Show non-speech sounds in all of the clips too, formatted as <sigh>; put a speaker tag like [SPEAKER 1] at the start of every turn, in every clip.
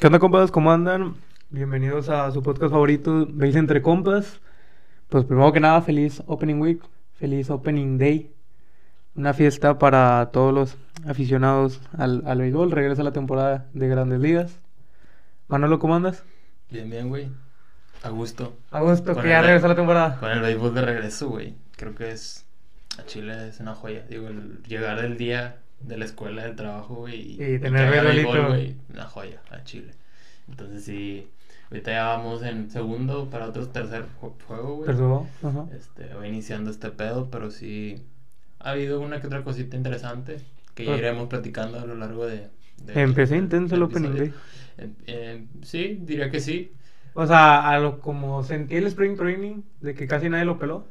[SPEAKER 1] ¿Qué onda, compas? ¿Cómo andan? Bienvenidos a su podcast favorito, Veis Entre Compas. Pues primero que nada, feliz Opening Week, feliz Opening Day. Una fiesta para todos los aficionados al, al béisbol. Regresa la temporada de Grandes Ligas. Manolo, ¿cómo andas?
[SPEAKER 2] Bien, bien, güey. A gusto.
[SPEAKER 1] A gusto,
[SPEAKER 2] Con
[SPEAKER 1] que ya regresa la temporada.
[SPEAKER 2] Con el béisbol de regreso, güey. Creo que es. A Chile es una joya. Digo, el llegar del día de la escuela, del trabajo, güey.
[SPEAKER 1] Y tener
[SPEAKER 2] haya
[SPEAKER 1] beisbolito.
[SPEAKER 2] béisbol, güey. Una joya a Chile. Entonces, sí. Ahorita ya vamos en segundo para otro tercer ju- juego, güey.
[SPEAKER 1] Perdón. Ajá.
[SPEAKER 2] Este, va iniciando este pedo, pero sí. Ha habido una que otra cosita interesante que ya
[SPEAKER 1] Ah.
[SPEAKER 2] iremos platicando a lo largo de. de-
[SPEAKER 1] Empecé
[SPEAKER 2] del-
[SPEAKER 1] intenso el Opening. Day.
[SPEAKER 2] Eh, eh, sí, diría que sí.
[SPEAKER 1] O sea, a lo como sentí el Spring Training, de que casi nadie lo peló.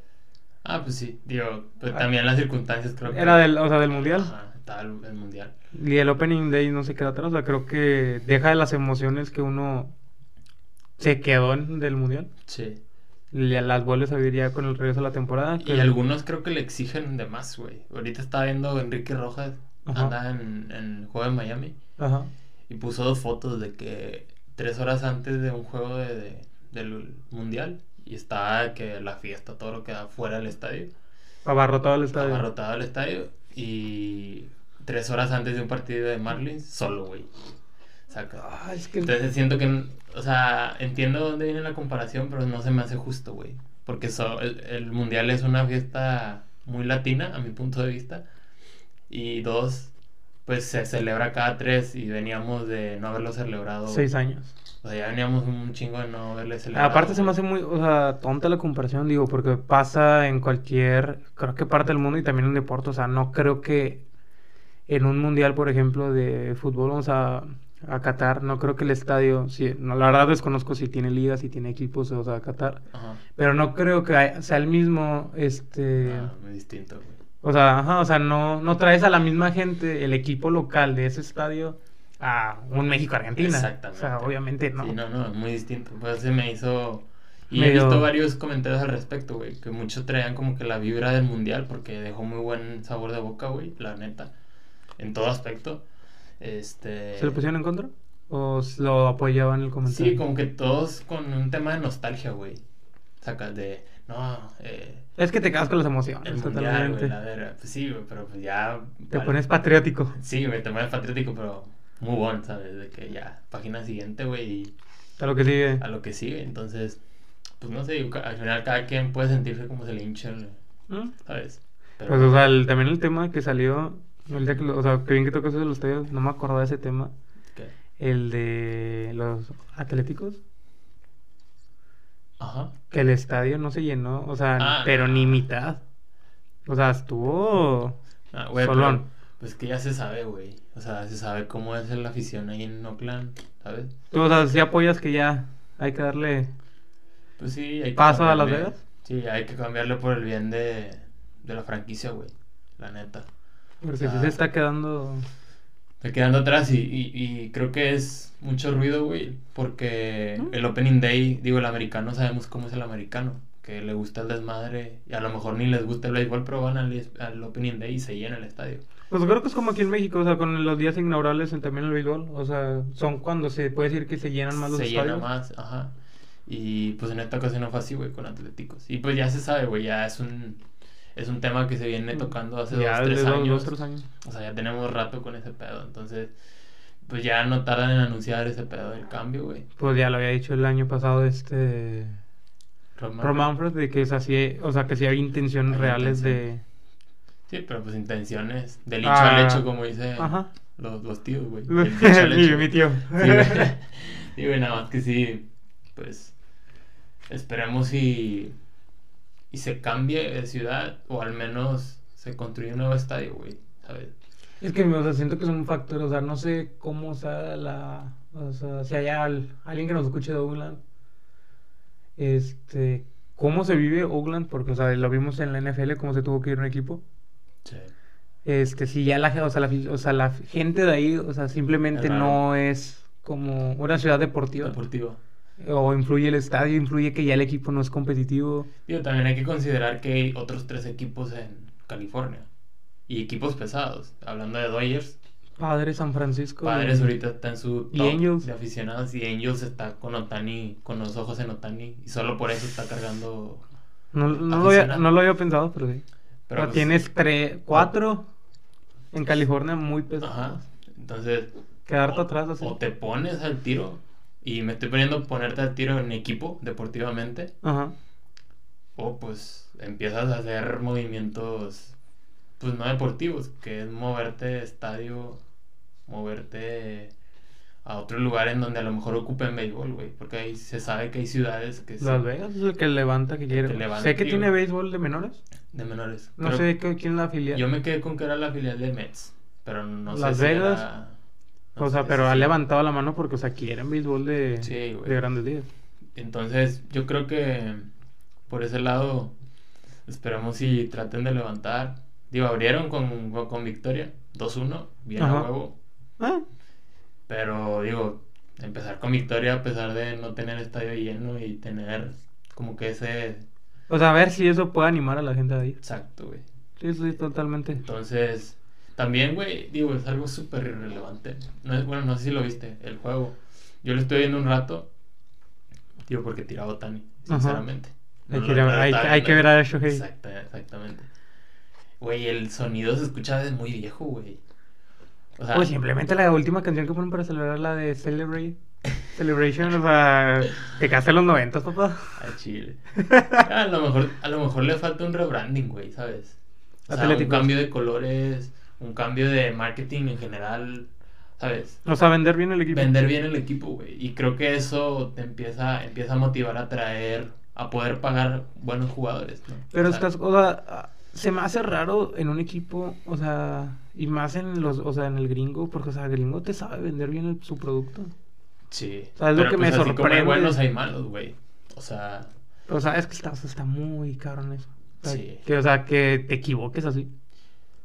[SPEAKER 2] Ah, pues sí, digo, pues
[SPEAKER 1] Ah.
[SPEAKER 2] también las circunstancias creo que...
[SPEAKER 1] Era del, o sea, del Mundial.
[SPEAKER 2] Ajá, el, el mundial.
[SPEAKER 1] Y el Opening Day no se queda atrás. O sea, creo que deja de las emociones que uno se quedó en del Mundial.
[SPEAKER 2] Sí.
[SPEAKER 1] Ya las vuelves a vivir ya con el regreso de la temporada. que-
[SPEAKER 2] Y algunos creo que le exigen de más, güey. Ahorita estaba viendo Enrique Rojas,
[SPEAKER 1] Ajá.
[SPEAKER 2] anda en, en el juego de Miami,
[SPEAKER 1] Ajá.
[SPEAKER 2] y puso dos fotos de que tres horas antes de un juego de, de- del mundial, y estaba que la fiesta, todo lo que da fuera del estadio,
[SPEAKER 1] Abarrotado el estadio.
[SPEAKER 2] abarrotado el estadio, y tres horas antes de un partido de Marlins, solo, güey.
[SPEAKER 1] Ah, es que...
[SPEAKER 2] Entonces siento que, o sea, entiendo dónde viene la comparación, pero no se me hace justo, güey. Porque so- el, el mundial es una fiesta muy latina, a mi punto de vista. Y dos, pues se celebra cada tres y veníamos de no haberlo celebrado.
[SPEAKER 1] Seis años.
[SPEAKER 2] O sea, ya veníamos un chingo de no celebrado.
[SPEAKER 1] Aparte se me hace muy, o sea, tonta la comparación, digo, porque pasa en cualquier, creo que parte del mundo y también en deporte, o sea, no creo que en un mundial, por ejemplo, de fútbol, vamos a, a Qatar, no creo que el estadio, sí, no, la verdad desconozco si tiene ligas, si tiene equipos, o sea, Qatar,
[SPEAKER 2] Ajá.
[SPEAKER 1] pero no creo que sea el mismo, este,
[SPEAKER 2] Ah, muy distinto, güey.
[SPEAKER 1] o sea, ajá, o sea, no, no traes a la misma gente, el equipo local de ese estadio, a un México-Argentina,
[SPEAKER 2] Exactamente.
[SPEAKER 1] o sea, obviamente no.
[SPEAKER 2] Sí, no, no, muy distinto. Pues se me hizo. Y
[SPEAKER 1] Medio-
[SPEAKER 2] he visto varios comentarios al respecto, güey. Que muchos traían como que la vibra del mundial porque dejó muy buen sabor de boca, güey. La neta. En todo aspecto. Este.
[SPEAKER 1] ¿Se lo pusieron en contra? ¿O lo apoyaban en el comentario?
[SPEAKER 2] Sí, como que todos con un tema de nostalgia, güey. Sacas de. No, eh.
[SPEAKER 1] Es que te quedas con las emociones,
[SPEAKER 2] El mundial,
[SPEAKER 1] totalmente.
[SPEAKER 2] güey, la verga. Pues sí, güey, pero pues ya.
[SPEAKER 1] Te
[SPEAKER 2] vale.
[SPEAKER 1] pones patriótico.
[SPEAKER 2] Sí, güey, te pones patriótico, pero muy bueno, ¿sabes? De que ya, página siguiente, güey, y
[SPEAKER 1] A lo que sigue.
[SPEAKER 2] a lo que sigue. Entonces, pues no sé, al final cada quien puede sentirse como se le hincha,
[SPEAKER 1] ¿Mm?
[SPEAKER 2] ¿sabes? Pero,
[SPEAKER 1] Pues, o sea, el- también el tema que salió, el día que o sea, que bien que tocó eso de los estadios, no me acordaba de ese tema.
[SPEAKER 2] ¿qué?
[SPEAKER 1] El de los atléticos,
[SPEAKER 2] Ajá.
[SPEAKER 1] que el estadio no se llenó, o sea,
[SPEAKER 2] Ah,
[SPEAKER 1] pero
[SPEAKER 2] no.
[SPEAKER 1] ni mitad. O sea, estuvo
[SPEAKER 2] Ah, güey,
[SPEAKER 1] solón.
[SPEAKER 2] Pues que ya se sabe, güey. O sea, se sabe cómo es la afición ahí en Oakland, ¿sabes?
[SPEAKER 1] Tú, o sea, si apoyas que ya hay que darle
[SPEAKER 2] Pues sí, hay que
[SPEAKER 1] paso a Las Vegas.
[SPEAKER 2] Sí, hay que cambiarle por el bien de, de la franquicia, güey. La neta.
[SPEAKER 1] Porque
[SPEAKER 2] O
[SPEAKER 1] si
[SPEAKER 2] sea,
[SPEAKER 1] se está quedando.
[SPEAKER 2] Está quedando atrás y, y, y creo que es mucho ruido, güey, porque
[SPEAKER 1] ¿Mm?
[SPEAKER 2] el Opening Day, digo, el americano, sabemos cómo es el americano, que le gusta el desmadre y a lo mejor ni les gusta el béisbol, pero van al, al Opening Day y se llena el estadio.
[SPEAKER 1] Pues creo que es como aquí en México, o sea, con los días inaugurales en también el béisbol. O sea, son cuando se puede decir que se llenan más los
[SPEAKER 2] se
[SPEAKER 1] estadios.
[SPEAKER 2] llena más, ajá. Y pues en esta ocasión no fue así, güey, con Atléticos. Y pues ya se sabe, güey, ya es un, es un tema que se viene tocando hace
[SPEAKER 1] Ya
[SPEAKER 2] dos, tres
[SPEAKER 1] dos,
[SPEAKER 2] años.
[SPEAKER 1] dos, tres años.
[SPEAKER 2] O sea, ya tenemos rato con ese pedo, entonces, pues ya no tardan en anunciar ese pedo del cambio, güey.
[SPEAKER 1] Pues ya lo había dicho el año pasado este
[SPEAKER 2] Rob
[SPEAKER 1] Ron Manfred de que es así, o sea, que sí había intenciones
[SPEAKER 2] Hay
[SPEAKER 1] reales
[SPEAKER 2] intención.
[SPEAKER 1] de
[SPEAKER 2] Sí, pero pues intenciones. Del hecho
[SPEAKER 1] Ah,
[SPEAKER 2] al hecho, como dicen los, los tíos, güey. Del dicho al <laughs>
[SPEAKER 1] mi,
[SPEAKER 2] hecho.
[SPEAKER 1] mi tío.
[SPEAKER 2] Sí, güey. <laughs> Sí, güey, nada más que sí, pues esperemos y, y se cambie de ciudad o al menos se construya un nuevo estadio, güey, ¿sabes?
[SPEAKER 1] Es que, o sea, siento que es un factor, o sea, no sé cómo sea la, o sea, si hay al- alguien que nos escuche de Oakland, este, cómo se vive Oakland, porque, o sea, lo vimos en la NFL, cómo se tuvo que ir un equipo.
[SPEAKER 2] Sí.
[SPEAKER 1] Este, si ya la, o sea, la, o sea, la gente de ahí, o sea, simplemente no es como una ciudad deportiva. O influye el estadio, influye que ya el equipo no es competitivo.
[SPEAKER 2] Digo, también hay que considerar que hay otros tres equipos en California. Y equipos pesados. Hablando de Dodgers,
[SPEAKER 1] Padres San Francisco.
[SPEAKER 2] Padres
[SPEAKER 1] y-
[SPEAKER 2] ahorita está en su
[SPEAKER 1] y Angels.
[SPEAKER 2] de aficionados y Angels está con Otani, con los ojos en Otani y solo por eso está cargando.
[SPEAKER 1] No, no, lo había, no lo había pensado, pero sí.
[SPEAKER 2] Pero
[SPEAKER 1] Pero tienes tres, cuatro en California muy pesados.
[SPEAKER 2] Ajá. Entonces,
[SPEAKER 1] Quedarte
[SPEAKER 2] o-
[SPEAKER 1] atrás así.
[SPEAKER 2] o te pones al tiro y me estoy poniendo ponerte al tiro en equipo deportivamente
[SPEAKER 1] Ajá.
[SPEAKER 2] o pues empiezas a hacer movimientos pues no deportivos, que es moverte de estadio, moverte a otro lugar en donde a lo mejor ocupen béisbol, güey, porque ahí se sabe que hay ciudades que
[SPEAKER 1] Las
[SPEAKER 2] sí,
[SPEAKER 1] Vegas es el que levanta que quiere.
[SPEAKER 2] que levanta,
[SPEAKER 1] sé que
[SPEAKER 2] tío.
[SPEAKER 1] tiene béisbol de menores.
[SPEAKER 2] De menores.
[SPEAKER 1] No
[SPEAKER 2] Creo-
[SPEAKER 1] sé qué- quién es la filial.
[SPEAKER 2] Yo me quedé con que era la filial de Mets, pero no sé
[SPEAKER 1] Las
[SPEAKER 2] si
[SPEAKER 1] Vegas.
[SPEAKER 2] era- no
[SPEAKER 1] o sea,
[SPEAKER 2] sé
[SPEAKER 1] pero ha levantado la mano porque, o sea, quieren béisbol de,
[SPEAKER 2] Sí,
[SPEAKER 1] de grandes ligas.
[SPEAKER 2] Entonces, yo creo que por ese lado esperamos si traten de levantar. Digo, abrieron con, con, con victoria, 2-1, bien
[SPEAKER 1] Ajá.
[SPEAKER 2] a huevo.
[SPEAKER 1] Ah,
[SPEAKER 2] Pero digo, empezar con victoria a pesar de no tener estadio lleno y tener como que ese
[SPEAKER 1] o sea, a ver si eso puede animar a la gente ahí.
[SPEAKER 2] exacto, güey.
[SPEAKER 1] Sí, sí, totalmente.
[SPEAKER 2] Entonces, también, güey, digo, es algo súper irrelevante. No es, bueno, no sé si lo viste, el juego. Yo lo estoy viendo un rato, digo, porque tiraba Otani,
[SPEAKER 1] Ajá.
[SPEAKER 2] sinceramente.
[SPEAKER 1] Hay
[SPEAKER 2] No
[SPEAKER 1] que
[SPEAKER 2] no
[SPEAKER 1] hay- hay ver a Shohei.
[SPEAKER 2] Exacta- exactamente. Güey, el sonido se escucha de muy viejo, güey. O sea,
[SPEAKER 1] Pues simplemente la última canción que ponen para celebrar la de Celebrate. Celebration, o sea, te quedaste en los noventas, papá.
[SPEAKER 2] a Chile. A lo mejor, a lo mejor le falta un rebranding, güey, ¿sabes? O sea, un cambio de colores, un cambio de marketing en general, ¿sabes?
[SPEAKER 1] O sea, vender bien el equipo.
[SPEAKER 2] Vender bien el equipo, güey. Y creo que eso te empieza, empieza a motivar a traer, a poder pagar buenos jugadores, ¿no?
[SPEAKER 1] Pero
[SPEAKER 2] O sea,
[SPEAKER 1] estás, o sea, ah, se me hace raro en un equipo, o sea, y más en los, o sea, en el gringo, porque, o sea, el gringo te sabe vender bien el- su producto.
[SPEAKER 2] Sí.
[SPEAKER 1] O sea, es lo
[SPEAKER 2] Pero,
[SPEAKER 1] que me
[SPEAKER 2] pues, así como hay
[SPEAKER 1] sorprende.
[SPEAKER 2] buenos, hay malos, güey. O sea,
[SPEAKER 1] Pero sabes que está, o sea, está muy caro en eso. O sea,
[SPEAKER 2] Sí.
[SPEAKER 1] Que, o sea, que te equivoques así.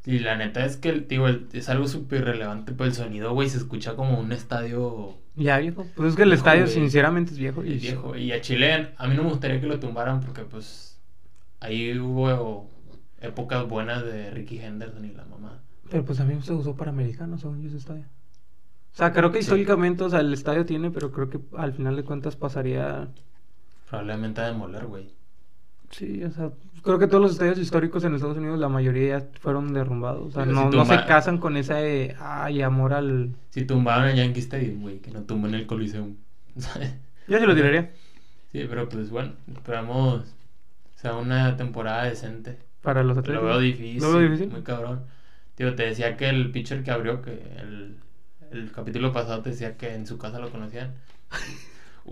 [SPEAKER 2] y la neta es que, digo, es algo súper relevante, pues el sonido, güey, se escucha como un estadio
[SPEAKER 1] Ya, viejo. Pues es que el
[SPEAKER 2] Viejo,
[SPEAKER 1] estadio,
[SPEAKER 2] güey.
[SPEAKER 1] sinceramente, es viejo. Y
[SPEAKER 2] y viejo. Y a Chile, a mí no me gustaría que lo tumbaran porque, pues, ahí hubo épocas buenas de Ricky Henderson y la mamá.
[SPEAKER 1] Pero pues también se usó para americanos, según yo, ese estadio. O sea, creo que
[SPEAKER 2] Sí.
[SPEAKER 1] históricamente, o sea, el estadio tiene, pero creo que al final de cuentas pasaría.
[SPEAKER 2] Probablemente a demoler, güey.
[SPEAKER 1] Sí, o sea, creo que todos los estadios históricos en Estados Unidos, la mayoría ya fueron derrumbados. O sea, no,
[SPEAKER 2] si
[SPEAKER 1] no se casan con esa de, ay, amor al.
[SPEAKER 2] Si tumbaron el Yankee Stadium, güey, que no tumban el Coliseum. <laughs>
[SPEAKER 1] Yo sí lo tiraría.
[SPEAKER 2] Sí, pero pues bueno, esperamos sea una temporada decente.
[SPEAKER 1] Para los
[SPEAKER 2] Lo
[SPEAKER 1] atletas.
[SPEAKER 2] veo difícil,
[SPEAKER 1] Lo veo difícil.
[SPEAKER 2] muy cabrón. Tío, te decía que el pitcher que abrió, que el, el capítulo pasado te decía que en su casa lo conocían.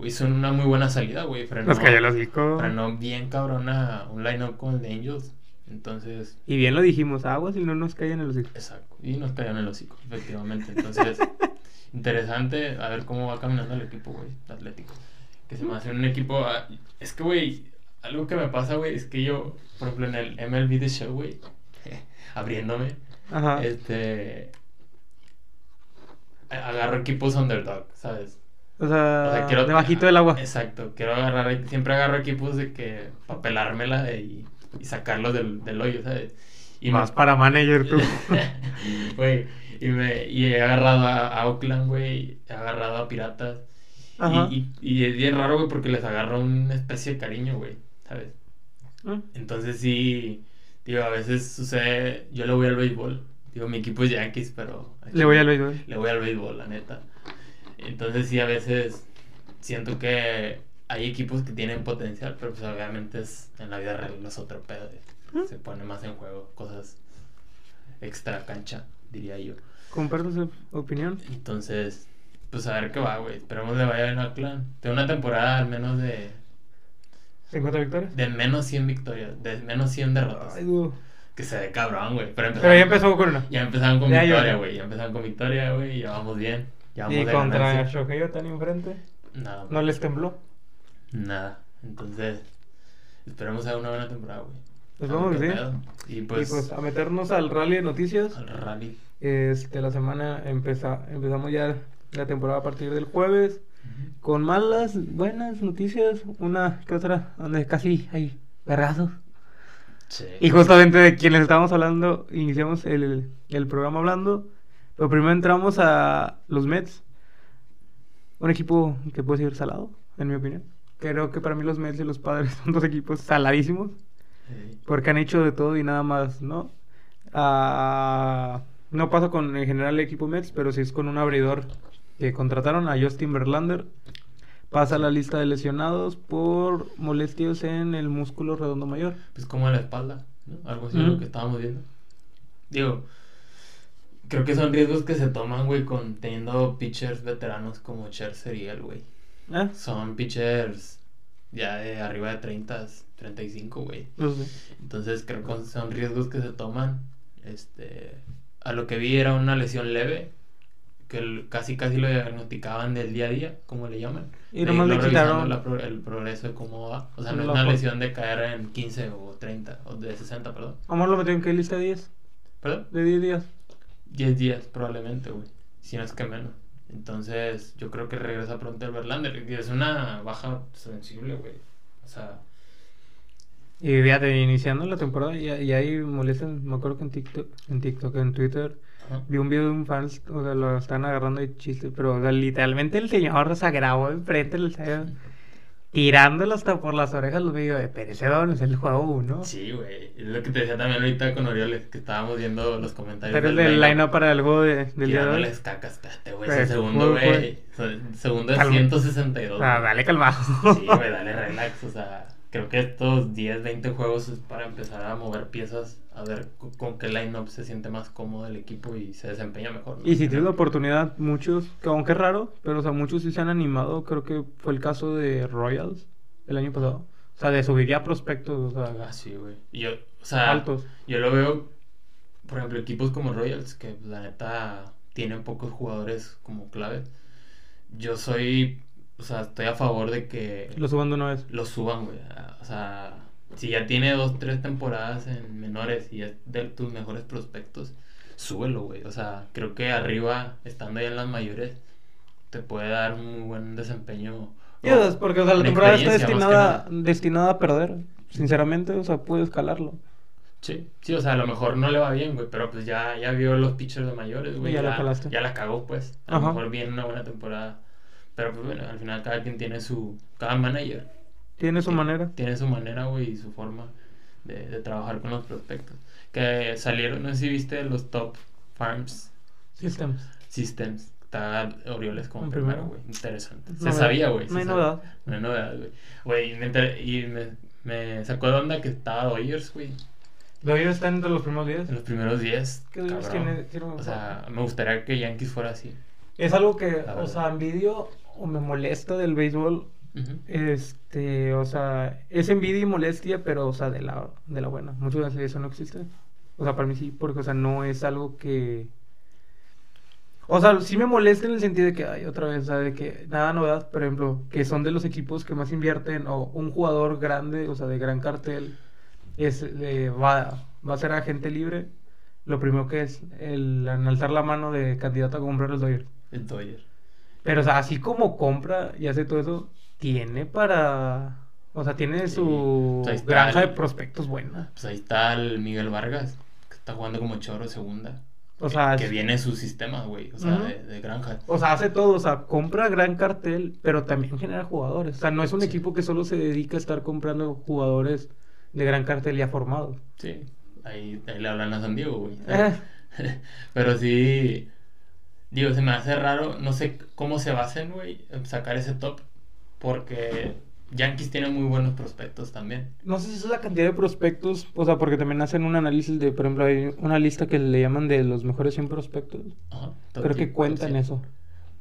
[SPEAKER 2] Hizo una muy buena salida, güey. Frenó,
[SPEAKER 1] Nos cayó el hocico.
[SPEAKER 2] frenó bien cabrona un line-up con el de Angels. Entonces,
[SPEAKER 1] Y bien lo dijimos, aguas y no nos caen en los hocico.
[SPEAKER 2] exacto. Y nos cayó en el hocico, efectivamente. Entonces, <laughs> interesante a ver cómo va caminando el equipo, güey, Atlético. Que se me hace un equipo. ah, Es que, güey, algo que me pasa, güey, es que yo, por ejemplo, en el MLB The Show, güey, <laughs> abriéndome,
[SPEAKER 1] Ajá.
[SPEAKER 2] este. Agarro equipos underdog, ¿sabes?
[SPEAKER 1] O sea,
[SPEAKER 2] O sea, quiero-
[SPEAKER 1] debajito del agua.
[SPEAKER 2] Exacto, quiero agarrar, siempre agarro equipos de que, para pelármela y, y sacarlos del, del hoyo, ¿sabes? Y me-
[SPEAKER 1] Más para manager tú. <laughs>
[SPEAKER 2] Güey, y, me, y he agarrado a, a Oakland, güey, he agarrado a Piratas.
[SPEAKER 1] Ajá.
[SPEAKER 2] Y, y, y es bien raro, güey, porque les agarro una especie de cariño, güey, ¿sabes?
[SPEAKER 1] Ah,
[SPEAKER 2] Entonces sí, digo, a veces sucede, yo le voy al béisbol, digo, mi equipo es Yankees, pero...
[SPEAKER 1] Le voy al béisbol.
[SPEAKER 2] Le voy al béisbol, la neta. Entonces sí, a veces siento que hay equipos que tienen potencial, pero pues obviamente es, en la vida real es otro pedo.
[SPEAKER 1] ¿Mm?
[SPEAKER 2] Se pone más en juego, cosas extra cancha, diría yo.
[SPEAKER 1] Comparto su opinión.
[SPEAKER 2] Entonces, pues a ver qué va, güey. Esperemos le vaya bien a Clan. De una temporada al menos de,
[SPEAKER 1] 50 victorias.
[SPEAKER 2] de menos 100 victorias, de menos 100 derrotas.
[SPEAKER 1] Ay, dudo.
[SPEAKER 2] Que se ve cabrón, güey. Pero,
[SPEAKER 1] Pero ya empezó con una.
[SPEAKER 2] Ya empezaron con
[SPEAKER 1] Ya,
[SPEAKER 2] victoria, güey. Ya empezaron con victoria, güey. Ya vamos bien. Ya vamos
[SPEAKER 1] Y
[SPEAKER 2] de
[SPEAKER 1] contra. Shohei Otani enfrente,
[SPEAKER 2] Nada.
[SPEAKER 1] no les tembló.
[SPEAKER 2] Nada. Entonces, esperemos a una buena temporada, güey.
[SPEAKER 1] Pues vamos, sí.
[SPEAKER 2] Y pues,
[SPEAKER 1] y pues a meternos al rally de noticias.
[SPEAKER 2] al rally.
[SPEAKER 1] Este, la semana empeza, empezamos ya la temporada a partir del jueves. Con malas, buenas noticias. Una que otra, donde casi hay vergazos.
[SPEAKER 2] Sí.
[SPEAKER 1] Y justamente de quienes estábamos hablando, iniciamos el, el programa hablando. Pero primero entramos a los Mets. Un equipo que puede ser salado, en mi opinión. Creo que para mí los Mets y los Padres <laughs> son dos equipos saladísimos.
[SPEAKER 2] Sí.
[SPEAKER 1] Porque han hecho de todo y nada más, ¿no? Ah, no pasa con en general el equipo Mets, pero sí es con un abridor que contrataron a Justin Verlander. Pasa a la lista de lesionados por molestias en el músculo redondo mayor.
[SPEAKER 2] Pues como en la espalda, ¿no? Algo así lo que estábamos viendo. Digo, creo que son riesgos que se toman, güey, con teniendo pitchers veteranos como Scherzer y él, güey.
[SPEAKER 1] ¿Eh?
[SPEAKER 2] Son pitchers ya de arriba de 30, 35, güey.
[SPEAKER 1] Sé.
[SPEAKER 2] Entonces creo que son riesgos que se toman. Este, a lo que vi era una lesión leve, que casi casi lo diagnosticaban del día a día, como le llaman.
[SPEAKER 1] Y nomás le quitaron-
[SPEAKER 2] la pro- el progreso de cómo va. O sea, no es una lesión de caer en 15 o 30, o de 60, perdón.
[SPEAKER 1] Amor lo metió en qué lista de 10?
[SPEAKER 2] ¿Perdón?
[SPEAKER 1] De 10 días.
[SPEAKER 2] 10 días probablemente, güey. Si no es que menos. Entonces, yo creo que regresa pronto el Verlander. Y es una baja sensible, güey. O sea,
[SPEAKER 1] Y fíjate, iniciando la temporada, ya hay molestias. Me acuerdo que en TikTok, en TikTok, en Twitter. Vi un video de un fan, o sea, lo están agarrando de chiste, pero o sea, literalmente el señor se grabó enfrente del estadio, tirándolo hasta por las orejas. Los videos de don es el juego 1.
[SPEAKER 2] Sí, güey. Es lo que te decía también ahorita con Orioles, que estábamos viendo los comentarios.
[SPEAKER 1] Pero el
[SPEAKER 2] del line-up.
[SPEAKER 1] line-up para el juego de- del día de hoy.
[SPEAKER 2] Tirándoles cacas, espérate, güey. Segundo, güey. Segundo es
[SPEAKER 1] Calma.
[SPEAKER 2] 162.
[SPEAKER 1] Ah,
[SPEAKER 2] güey.
[SPEAKER 1] dale calmado.
[SPEAKER 2] Sí, güey, dale relax. O sea, creo que estos 10, 20 juegos es para empezar a mover piezas, a ver co- con qué line-up se siente más cómodo el equipo y se desempeña mejor. ¿no?
[SPEAKER 1] Y si tienes la oportunidad, muchos, que aunque es raro, pero o sea, muchos sí se han animado. Creo que fue el caso de Royals el año pasado. O sea, de subir ya prospectos, o
[SPEAKER 2] Ah, sí, güey. Yo, o sea,
[SPEAKER 1] altos.
[SPEAKER 2] yo lo veo, por ejemplo, equipos como Royals, que la neta tienen pocos jugadores como clave. Yo soy, o sea, estoy a favor de que
[SPEAKER 1] Lo suban de una vez.
[SPEAKER 2] lo suban, güey. O sea, si ya tiene dos, tres temporadas en menores y es de tus mejores prospectos, súbelo, güey. O sea, creo que arriba, estando ya en las mayores, te puede dar un muy buen desempeño.
[SPEAKER 1] Sí, o sea, es porque o sea, la temporada está destinada,
[SPEAKER 2] nada.
[SPEAKER 1] destinada a perder. Sinceramente, o sea, puede escalarlo.
[SPEAKER 2] Sí, sí, o sea, a lo mejor no le va bien, güey, pero pues ya, ya vio los pitchers de mayores, güey.
[SPEAKER 1] Y ya la calaste.
[SPEAKER 2] ya la cagó, pues. A lo mejor viene una buena temporada. Pero pues bueno, al final cada quien tiene su. Cada manager
[SPEAKER 1] Tiene su
[SPEAKER 2] Sí,
[SPEAKER 1] manera.
[SPEAKER 2] Tiene su manera, güey, y su forma de, de trabajar con los prospectos. Que salieron, no sé si viste los top farms
[SPEAKER 1] Systems.
[SPEAKER 2] systems. Está Orioles como
[SPEAKER 1] En
[SPEAKER 2] primero, güey. Interesante. Se
[SPEAKER 1] Novedad.
[SPEAKER 2] sabía, güey. se
[SPEAKER 1] No hay novedad.
[SPEAKER 2] No hay novedad, güey. Güey, y me, y me, me sacó de onda que estaba Dodgers, güey.
[SPEAKER 1] Dodgers están entre los primeros días.
[SPEAKER 2] En los primeros 10.
[SPEAKER 1] ¿Qué Dodgers tiene- tiene-
[SPEAKER 2] O sea, me gustaría que Yankees fuera así.
[SPEAKER 1] Es algo que, o sea, envidio o me molesta del béisbol. Este, o sea, es envidia y molestia, pero, o sea, de la, de la buena. Muchas veces eso no existe. O sea, para mí sí, porque, o sea, no es algo que. O sea, sí me molesta en el sentido de que, ay, otra vez, o sea, de que nada novedad, por ejemplo, que son de los equipos que más invierten, o un jugador grande, o sea, de gran cartel, es, eh, va, va a ser agente libre. Lo primero que es el alzar la mano de candidato a comprar los Dodgers.
[SPEAKER 2] El Dodger.
[SPEAKER 1] Pero, o sea, así como compra y hace todo eso, tiene para. O sea, tiene
[SPEAKER 2] Sí.
[SPEAKER 1] su
[SPEAKER 2] está
[SPEAKER 1] granja de
[SPEAKER 2] el-
[SPEAKER 1] prospectos buena.
[SPEAKER 2] Pues ahí está el Miguel Vargas, que está jugando como chorro segunda.
[SPEAKER 1] O sea,
[SPEAKER 2] que viene su sistema, güey. O sea, de, de granja.
[SPEAKER 1] O sea, hace todo. O sea, compra gran cartel, pero también genera jugadores. O sea, no es un
[SPEAKER 2] Sí.
[SPEAKER 1] equipo que solo se dedica a estar comprando jugadores de gran cartel ya formados.
[SPEAKER 2] Sí. Ahí, ahí le hablan a San Diego, güey.
[SPEAKER 1] Eh. <laughs>
[SPEAKER 2] Pero sí. Digo, se me hace raro. No sé cómo se basen, güey, sacar ese top. Porque Yankees tiene muy buenos prospectos también.
[SPEAKER 1] No sé si es la cantidad de prospectos, o sea, porque también hacen un análisis de, por ejemplo, hay una lista que le llaman de los mejores 100 prospectos.
[SPEAKER 2] Ajá.
[SPEAKER 1] Creo que cuentan
[SPEAKER 2] cien.
[SPEAKER 1] eso.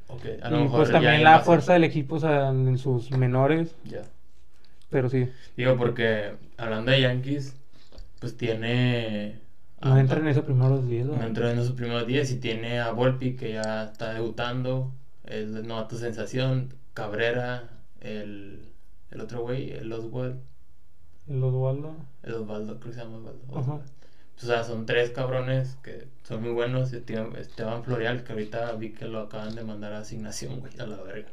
[SPEAKER 2] Ok, a lo
[SPEAKER 1] Y
[SPEAKER 2] mejor
[SPEAKER 1] pues también la fuerza del equipo, o sea, en sus menores,
[SPEAKER 2] Ya.
[SPEAKER 1] pero sí.
[SPEAKER 2] Digo, porque hablando de Yankees, pues tiene.
[SPEAKER 1] No
[SPEAKER 2] a-
[SPEAKER 1] entran en esos primeros 10.
[SPEAKER 2] No entró en sus primeros días y tiene a Volpi que ya está debutando, es de novato sensación, Cabrera, el, el otro güey, el Oswald,
[SPEAKER 1] El Osvaldo.
[SPEAKER 2] el Osvaldo, creo que se llama Osvaldo. O sea, son tres cabrones que son muy buenos. Esteban, Florial, que ahorita vi que lo acaban de mandar a asignación, güey, a la verga.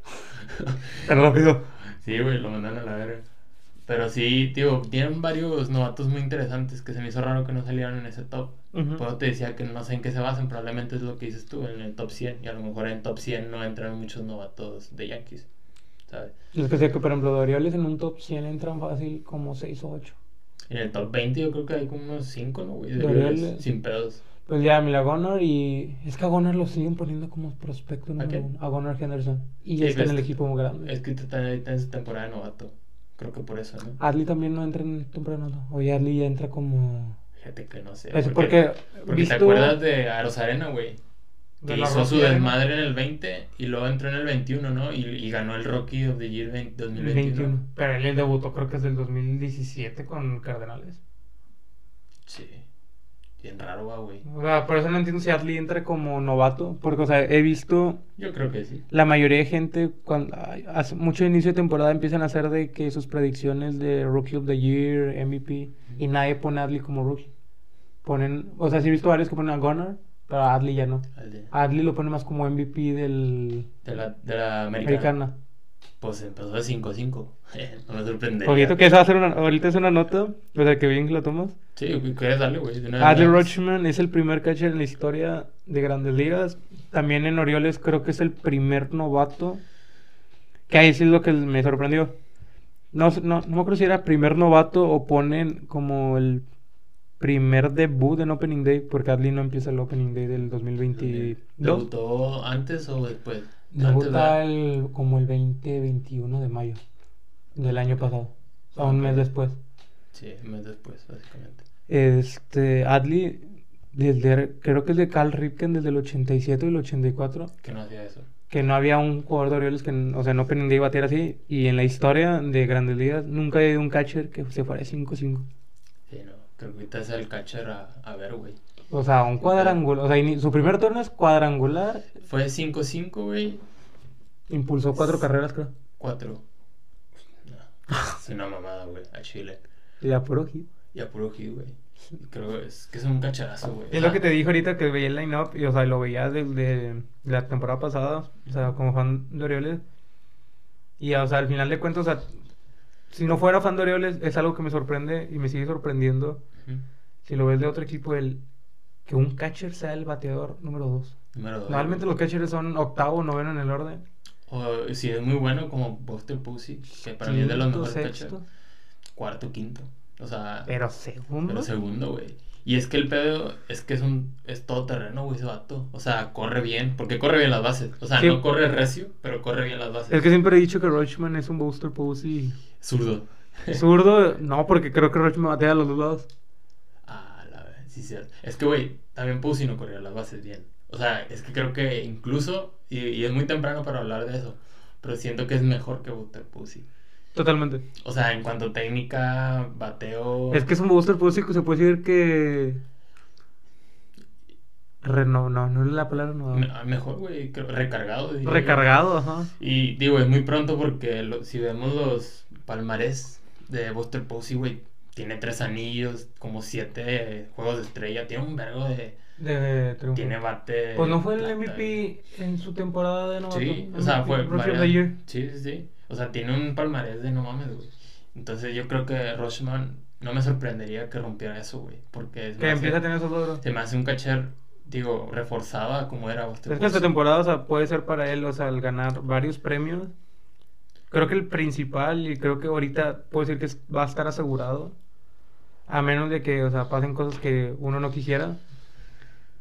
[SPEAKER 2] <laughs>
[SPEAKER 1] Tan rápido. <laughs>
[SPEAKER 2] Sí, güey, lo mandan a la verga. Pero sí, tío, tienen varios novatos muy interesantes que se me hizo raro que no salieran en ese top.
[SPEAKER 1] Ujú.
[SPEAKER 2] Por eso te decía que no sé en qué se basan, probablemente es lo que dices tú, en el top 100. Y a lo mejor en top 100 no entran muchos novatos de Yankees, ¿sabes?
[SPEAKER 1] Es que sé que, por ejemplo, de Orioles en un top 100 entran fácil como 6 o 8.
[SPEAKER 2] En el top 20 yo creo que hay como unos 5, ¿no, güey? De
[SPEAKER 1] De
[SPEAKER 2] Orioles,
[SPEAKER 1] Orioles.
[SPEAKER 2] sin pedos.
[SPEAKER 1] Pues ya, mira, Gunnar y. Es que a Gunnar lo siguen poniendo como prospecto número
[SPEAKER 2] quién?
[SPEAKER 1] uno. A Gunnar Henderson. Y
[SPEAKER 2] Sí,
[SPEAKER 1] está en
[SPEAKER 2] ves
[SPEAKER 1] el equipo muy grande.
[SPEAKER 2] Es que está ahorita en su temporada de novato. Creo que por eso, ¿no?
[SPEAKER 1] Adley también no entra en temprano. Oye, Adley ya entra como.
[SPEAKER 2] Fíjate que no sé.
[SPEAKER 1] Es porque.
[SPEAKER 2] Porque
[SPEAKER 1] visto
[SPEAKER 2] te acuerdas de Aros Arena, güey. Que hizo su
[SPEAKER 1] Rocky
[SPEAKER 2] desmadre en el 20 y luego entró en el 21, ¿no? Y, y ganó el Rookie of the Year 20 2021.
[SPEAKER 1] 21. Pero él debutó, creo que es del 2017 con Cardenales.
[SPEAKER 2] Sí. Bien raro, güey.
[SPEAKER 1] O sea, por eso no entiendo si Adley entra como novato. Porque, o sea, he visto
[SPEAKER 2] Yo creo que sí.
[SPEAKER 1] la mayoría de gente, cuando hace mucho inicio de temporada, empiezan a hacer de que sus predicciones de Rookie of the Year, MVP, y nadie pone a Adley como rookie. Ponen, o sea, sí he visto varios que ponen a Gunnar, pero a Adley ya no. Adley lo pone más como MVP del
[SPEAKER 2] de la, de la americana.
[SPEAKER 1] americana.
[SPEAKER 2] Pues empezó de 5-5. <laughs> no me sorprende.
[SPEAKER 1] Poquito que eso va a ser una, ahorita es una nota, o sea, que bien que lo tomas.
[SPEAKER 2] Sí, ¿quieres darle, güey?
[SPEAKER 1] Adley
[SPEAKER 2] más.
[SPEAKER 1] Rutschman es el primer catcher en la historia de Grandes Ligas. También en Orioles creo que es el primer novato. Que ahí sí es lo que me sorprendió. No, no, no me acuerdo si era primer novato o ponen como el primer debut en Opening Day, porque Adley no empieza el Opening Day del 2022.
[SPEAKER 2] ¿Debutó antes o después?
[SPEAKER 1] Debuta
[SPEAKER 2] ¿verdad?
[SPEAKER 1] el, como el 20-21 de mayo del año pasado. O sea, un mes después.
[SPEAKER 2] Sí, un mes después, básicamente.
[SPEAKER 1] Este, Adley, desde, creo que es de Cal Ripken desde el 87 y el 84,
[SPEAKER 2] Que no hacía eso.
[SPEAKER 1] que no había un jugador de Orioles que, o sea, no Day batiera así. Y en la historia de Grandes Ligas nunca había un catcher que se fuera de 5-5.
[SPEAKER 2] Sí, no. Creo que ahorita es el catcher a, a ver, güey.
[SPEAKER 1] O sea, un cuadrangular. O sea, su primer turno es cuadrangular.
[SPEAKER 2] Fue 5-5, güey.
[SPEAKER 1] Impulsó cuatro carreras, creo.
[SPEAKER 2] 4. No. <laughs> Es una mamada, güey. A Chile.
[SPEAKER 1] Y a puro hit.
[SPEAKER 2] Y a puro hit, güey. Creo que es que es un cacharazo, güey.
[SPEAKER 1] Es lo que te dije ahorita que veía el line-up y, o sea, lo veía desde la temporada pasada, o sea, como fan de Orioles. Y, o sea, al final de cuentas, o sea, si no fuera fan de Orioles, es algo que me sorprende y me sigue sorprendiendo. Si lo ves de otro equipo, el que un catcher sea el bateador número 2.
[SPEAKER 2] Número 2.
[SPEAKER 1] Normalmente los catchers son octavo noveno en el orden.
[SPEAKER 2] O si es muy bueno, como Buster Pussy, que para mí es de los mejores catchers. Cuarto, quinto. O sea,
[SPEAKER 1] Pero segundo.
[SPEAKER 2] pero segundo, güey. Y es que el pedo es que es un es todo terreno, güey, ese vato. O sea, corre bien, porque corre bien las bases. O sea,
[SPEAKER 1] Sí.
[SPEAKER 2] no corre recio, pero corre bien las bases.
[SPEAKER 1] Es que siempre he dicho que Rochman es un Booster Posey.
[SPEAKER 2] Zurdo.
[SPEAKER 1] Zurdo, no, porque creo que Rochman batea a los dos lados.
[SPEAKER 2] Sí. Es que, güey, también Pussy no corría las bases bien. O sea, es que creo que incluso, y, y es muy temprano para hablar de eso, pero siento que es mejor que Buster Pussy.
[SPEAKER 1] Totalmente.
[SPEAKER 2] O sea, en cuanto a técnica, bateo.
[SPEAKER 1] Es que es un Booster Posey que se puede decir que. No, no es la palabra no.
[SPEAKER 2] me- ah, mejor, güey, recargado. yo.
[SPEAKER 1] Recargado, ajá.
[SPEAKER 2] Y digo, es muy pronto porque lo- si vemos los palmarés de Buster Posey, güey, tiene tres anillos, como siete juegos de estrella, tiene un vergo de.
[SPEAKER 1] De.
[SPEAKER 2] Tiene bate.
[SPEAKER 1] Pues no fue el MVP en su temporada de novato.
[SPEAKER 2] Sí, o sea, fue. Varias-. Sí, sí, sí. O sea, tiene un palmarés de no mames, güey. Entonces yo creo que Rushman no me sorprendería que rompiera eso, güey. Porque es
[SPEAKER 1] Que empieza a tener esos logros.
[SPEAKER 2] se me hace un catcher, digo, reforzada como era Buster
[SPEAKER 1] Es que esta temporada, o sea, puede ser para él, o sea, al ganar varios premios. Creo que el principal, y creo que ahorita puedo decir que va a estar asegurado. A menos de que, o sea, pasen cosas que uno no quisiera.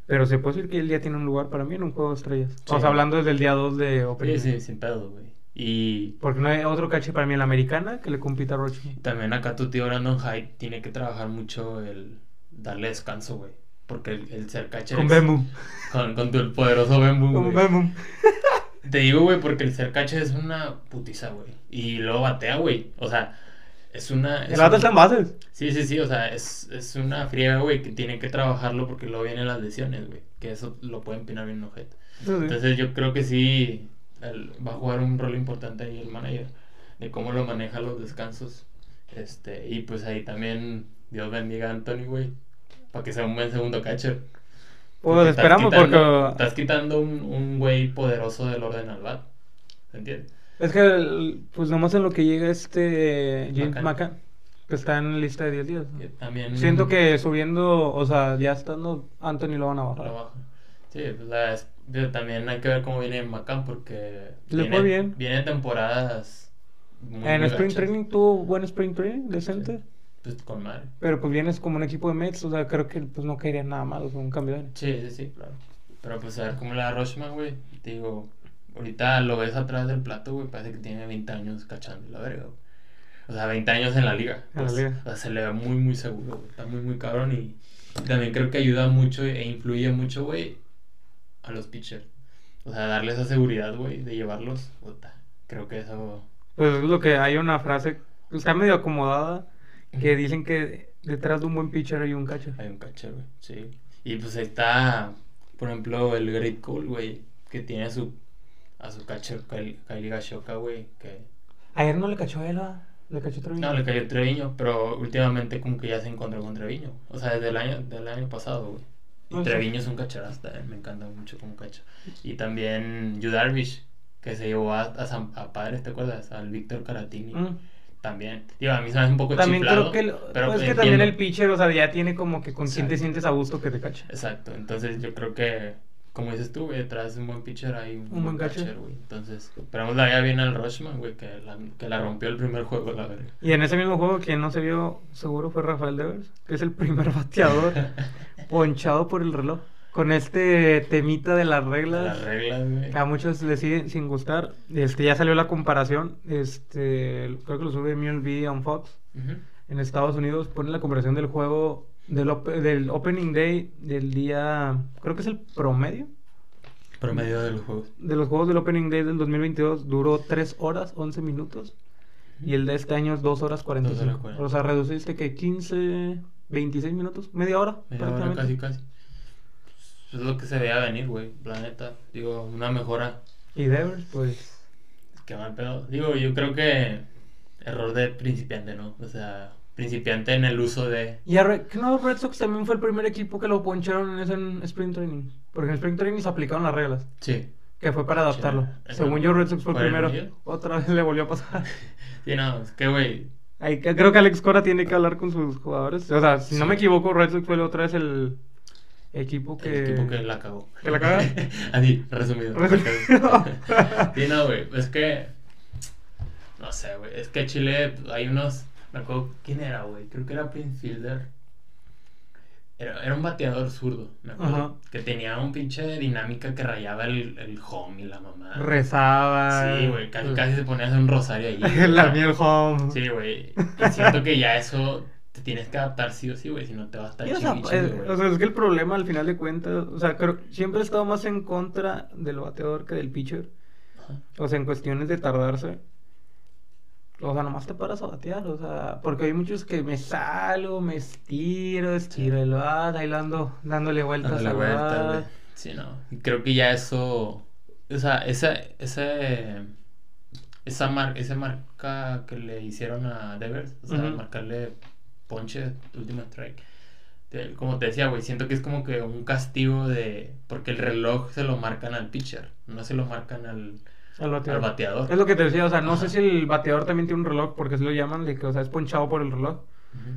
[SPEAKER 1] Pero se puede decir que él ya tiene un lugar para mí en un juego de estrellas. O
[SPEAKER 2] Sí.
[SPEAKER 1] sea, hablando desde el día 2 de Opening.
[SPEAKER 2] Sí, sí, sin pedo, güey. Y
[SPEAKER 1] Porque no hay otro caché para mí en la americana que le compita a Rochman.
[SPEAKER 2] también acá tu tío Brandon Hyde tiene que trabajar mucho el darle descanso, güey. Porque el, el ser catcher.
[SPEAKER 1] Con Bemu.
[SPEAKER 2] Con, con tu el poderoso Bembu,
[SPEAKER 1] Con. Bemu.
[SPEAKER 2] Te digo, güey, porque el ser catcher es una putiza, güey. Y luego batea, güey. O sea, es una. es
[SPEAKER 1] El vato está en bases.
[SPEAKER 2] Sí, sí, sí, o sea, es, es una friega, güey, que tiene que trabajarlo porque luego vienen las lesiones, güey. Que eso lo puede empinar bien ojete. Entonces yo creo que sí el- va a jugar un rol importante ahí el manager. De cómo lo maneja los descansos. Este, y pues ahí también Dios bendiga a Anthony, güey. Para que sea un buen segundo catcher.
[SPEAKER 1] Pues
[SPEAKER 2] Porque estás
[SPEAKER 1] esperamos
[SPEAKER 2] quitando-
[SPEAKER 1] porque...
[SPEAKER 2] Estás quitando un, un güey poderoso del orden al bat. ¿Se entiende?
[SPEAKER 1] Es que, el- pues nomás en lo que llega este James
[SPEAKER 2] Macan.
[SPEAKER 1] Que está en la lista de 10 días. ¿no?
[SPEAKER 2] Que También
[SPEAKER 1] Siento <laughs> que subiendo, o sea, ya estando Anthony lo van a
[SPEAKER 2] lo
[SPEAKER 1] bajar.
[SPEAKER 2] baja. Sí, pues la, también hay que ver cómo viene Macan porque
[SPEAKER 1] Le
[SPEAKER 2] viene,
[SPEAKER 1] fue bien.
[SPEAKER 2] viene temporadas muy,
[SPEAKER 1] En Spring. Training tuvo buen Spring Training, decente.
[SPEAKER 2] Pues con madre.
[SPEAKER 1] Pero pues vienes como un equipo de Mets, o sea, creo que pues no caería nada mal, o sea, un cambio de.
[SPEAKER 2] Sí, sí, sí, claro. Pero pues a ver cómo le da Rochman, güey. Te digo, ahorita lo ves atrás del plato, güey, parece que tiene 20 años cachando la verga, güey. O sea, 20 años en la liga.
[SPEAKER 1] En la
[SPEAKER 2] pues,
[SPEAKER 1] liga.
[SPEAKER 2] O sea, se le ve muy, muy seguro, güey. Está muy, muy cabrón y, también creo que ayuda mucho e influye mucho, güey, a los pitchers. O sea, darle esa seguridad, güey, de llevarlos, puta. Creo que eso...
[SPEAKER 1] Pues es lo que hay una frase, está medio acomodada, que dicen que detrás de un buen pitcher hay un catcher.
[SPEAKER 2] Hay un catcher, güey, sí. Y pues está, por ejemplo, el Great Cool, güey, que tiene su, a su Kyle- Kylie Gashoka, güey, que...
[SPEAKER 1] Ayer no le cachó él, ¿va? le cachó Treviño.
[SPEAKER 2] No, le cayó Treviño, pero últimamente como que ya se encontró con Treviño. O sea, desde el año, del año pasado, güey. Y
[SPEAKER 1] Ah, sí.
[SPEAKER 2] Treviño es un cacharazo, eh, me encanta mucho como cacha. Y también Yu Darvish, que se llevó a, a, San- a padres, ¿te acuerdas? Al Víctor Caratini.
[SPEAKER 1] Mm.
[SPEAKER 2] También. Digo, a mí se me hace un poco
[SPEAKER 1] También
[SPEAKER 2] chiflado,
[SPEAKER 1] creo que, el-
[SPEAKER 2] pero
[SPEAKER 1] pues, es que
[SPEAKER 2] entiendo.
[SPEAKER 1] también el pitcher, o sea, ya tiene como que con quién te sientes a gusto que te cacha.
[SPEAKER 2] Exacto, entonces yo creo que, como dices tú, güey, detrás de un buen pitcher hay un,
[SPEAKER 1] Un
[SPEAKER 2] buen
[SPEAKER 1] catcher.
[SPEAKER 2] güey. Entonces, esperamos la vaya bien al Rushman, güey, que la, que la rompió el primer juego, la verga.
[SPEAKER 1] Y en ese mismo juego, quien no se vio seguro fue Rafael Devers, que es el primer <laughs> bateador <laughs> ponchado por el reloj. Con este temita de las reglas.
[SPEAKER 2] Las reglas, güey.
[SPEAKER 1] A muchos les sigue sin gustar. Este, ya salió la comparación. Este, creo que lo sube MLB on Fox.
[SPEAKER 2] Ujú.
[SPEAKER 1] En Estados Unidos pone la comparación del juego del, op- del Opening Day del día. Creo que es el promedio.
[SPEAKER 2] Promedio de los juegos.
[SPEAKER 1] De los juegos del Opening Day del 2022 duró 3 horas 11 minutos. Y el de este año es 2 horas 45.
[SPEAKER 2] Dos horas 40.
[SPEAKER 1] O sea, reduciste que 15, 26 minutos, media hora.
[SPEAKER 2] Media hora casi, casi. Es lo que se veía venir, güey, la neta. Digo, una mejora.
[SPEAKER 1] Y Devers, pues.
[SPEAKER 2] Qué mal pedo. Digo, yo creo que error de principiante, ¿no? O sea, principiante en el uso de...
[SPEAKER 1] Y a Red, no, Red Sox también fue el primer equipo que lo poncharon en ese en Spring Training. Porque en Spring Training se aplicaron las reglas.
[SPEAKER 2] Sí.
[SPEAKER 1] Que fue para adaptarlo.
[SPEAKER 2] Sí.
[SPEAKER 1] Según yo, Red Sox fue el
[SPEAKER 2] ¿Fue el
[SPEAKER 1] primero. Otra vez le volvió a pasar. <laughs>
[SPEAKER 2] Sí, no, es que, güey,
[SPEAKER 1] Ahí creo que Alex Cora tiene que hablar con sus jugadores. O sea, si no me equivoco, Red Sox fue otra vez el equipo que.
[SPEAKER 2] el equipo que la cagó.
[SPEAKER 1] ¿Que la caga? <laughs>
[SPEAKER 2] Así, resumido.
[SPEAKER 1] Resumido. <laughs>
[SPEAKER 2] sí, no, güey, es que... No sé, güey, es que Chile hay unos... Me acuerdo, ¿quién era, güey? Creo que era Prince Fielder. Era, era un bateador zurdo, me acuerdo.
[SPEAKER 1] Ajá.
[SPEAKER 2] Que tenía un pinche dinámica que rayaba el, el home y la mamá.
[SPEAKER 1] Rezaba.
[SPEAKER 2] Sí, güey, casi, casi se ponía a hacer un rosario ahí. <laughs>
[SPEAKER 1] la miel home.
[SPEAKER 2] Sí, güey. Y siento que ya eso te tienes que adaptar sí o sí, güey, si no te va a estar
[SPEAKER 1] Y, o, sea, eh,
[SPEAKER 2] güey.
[SPEAKER 1] o sea, es que el problema al final de cuentas, o sea, creo, siempre he estado más en contra del bateador que del pitcher.
[SPEAKER 2] Ajá.
[SPEAKER 1] O sea, en cuestiones de tardarse. O sea, nomás te paras a batear, o sea, porque hay muchos que me salgo, me estiro, estiro el bat, ahí lo ando dándole vueltas
[SPEAKER 2] Dándole
[SPEAKER 1] al
[SPEAKER 2] vueltas,
[SPEAKER 1] bat.
[SPEAKER 2] güey. Sí, no. Creo que ya eso. O sea, esa, ese. Esa mar, esa marca que le hicieron a Devers, o sea, marcarle ponche, último strike. Como te decía, güey, siento que es como que un castigo de. Porque el reloj se lo marcan al pitcher, no se lo marcan al,
[SPEAKER 1] Al
[SPEAKER 2] al
[SPEAKER 1] bateador.
[SPEAKER 2] bateador.
[SPEAKER 1] Es lo que te decía, o sea, no
[SPEAKER 2] Ajá.
[SPEAKER 1] sé si el bateador también tiene un reloj, porque así lo llaman, de que, o sea, es ponchado por el reloj.
[SPEAKER 2] Ujú.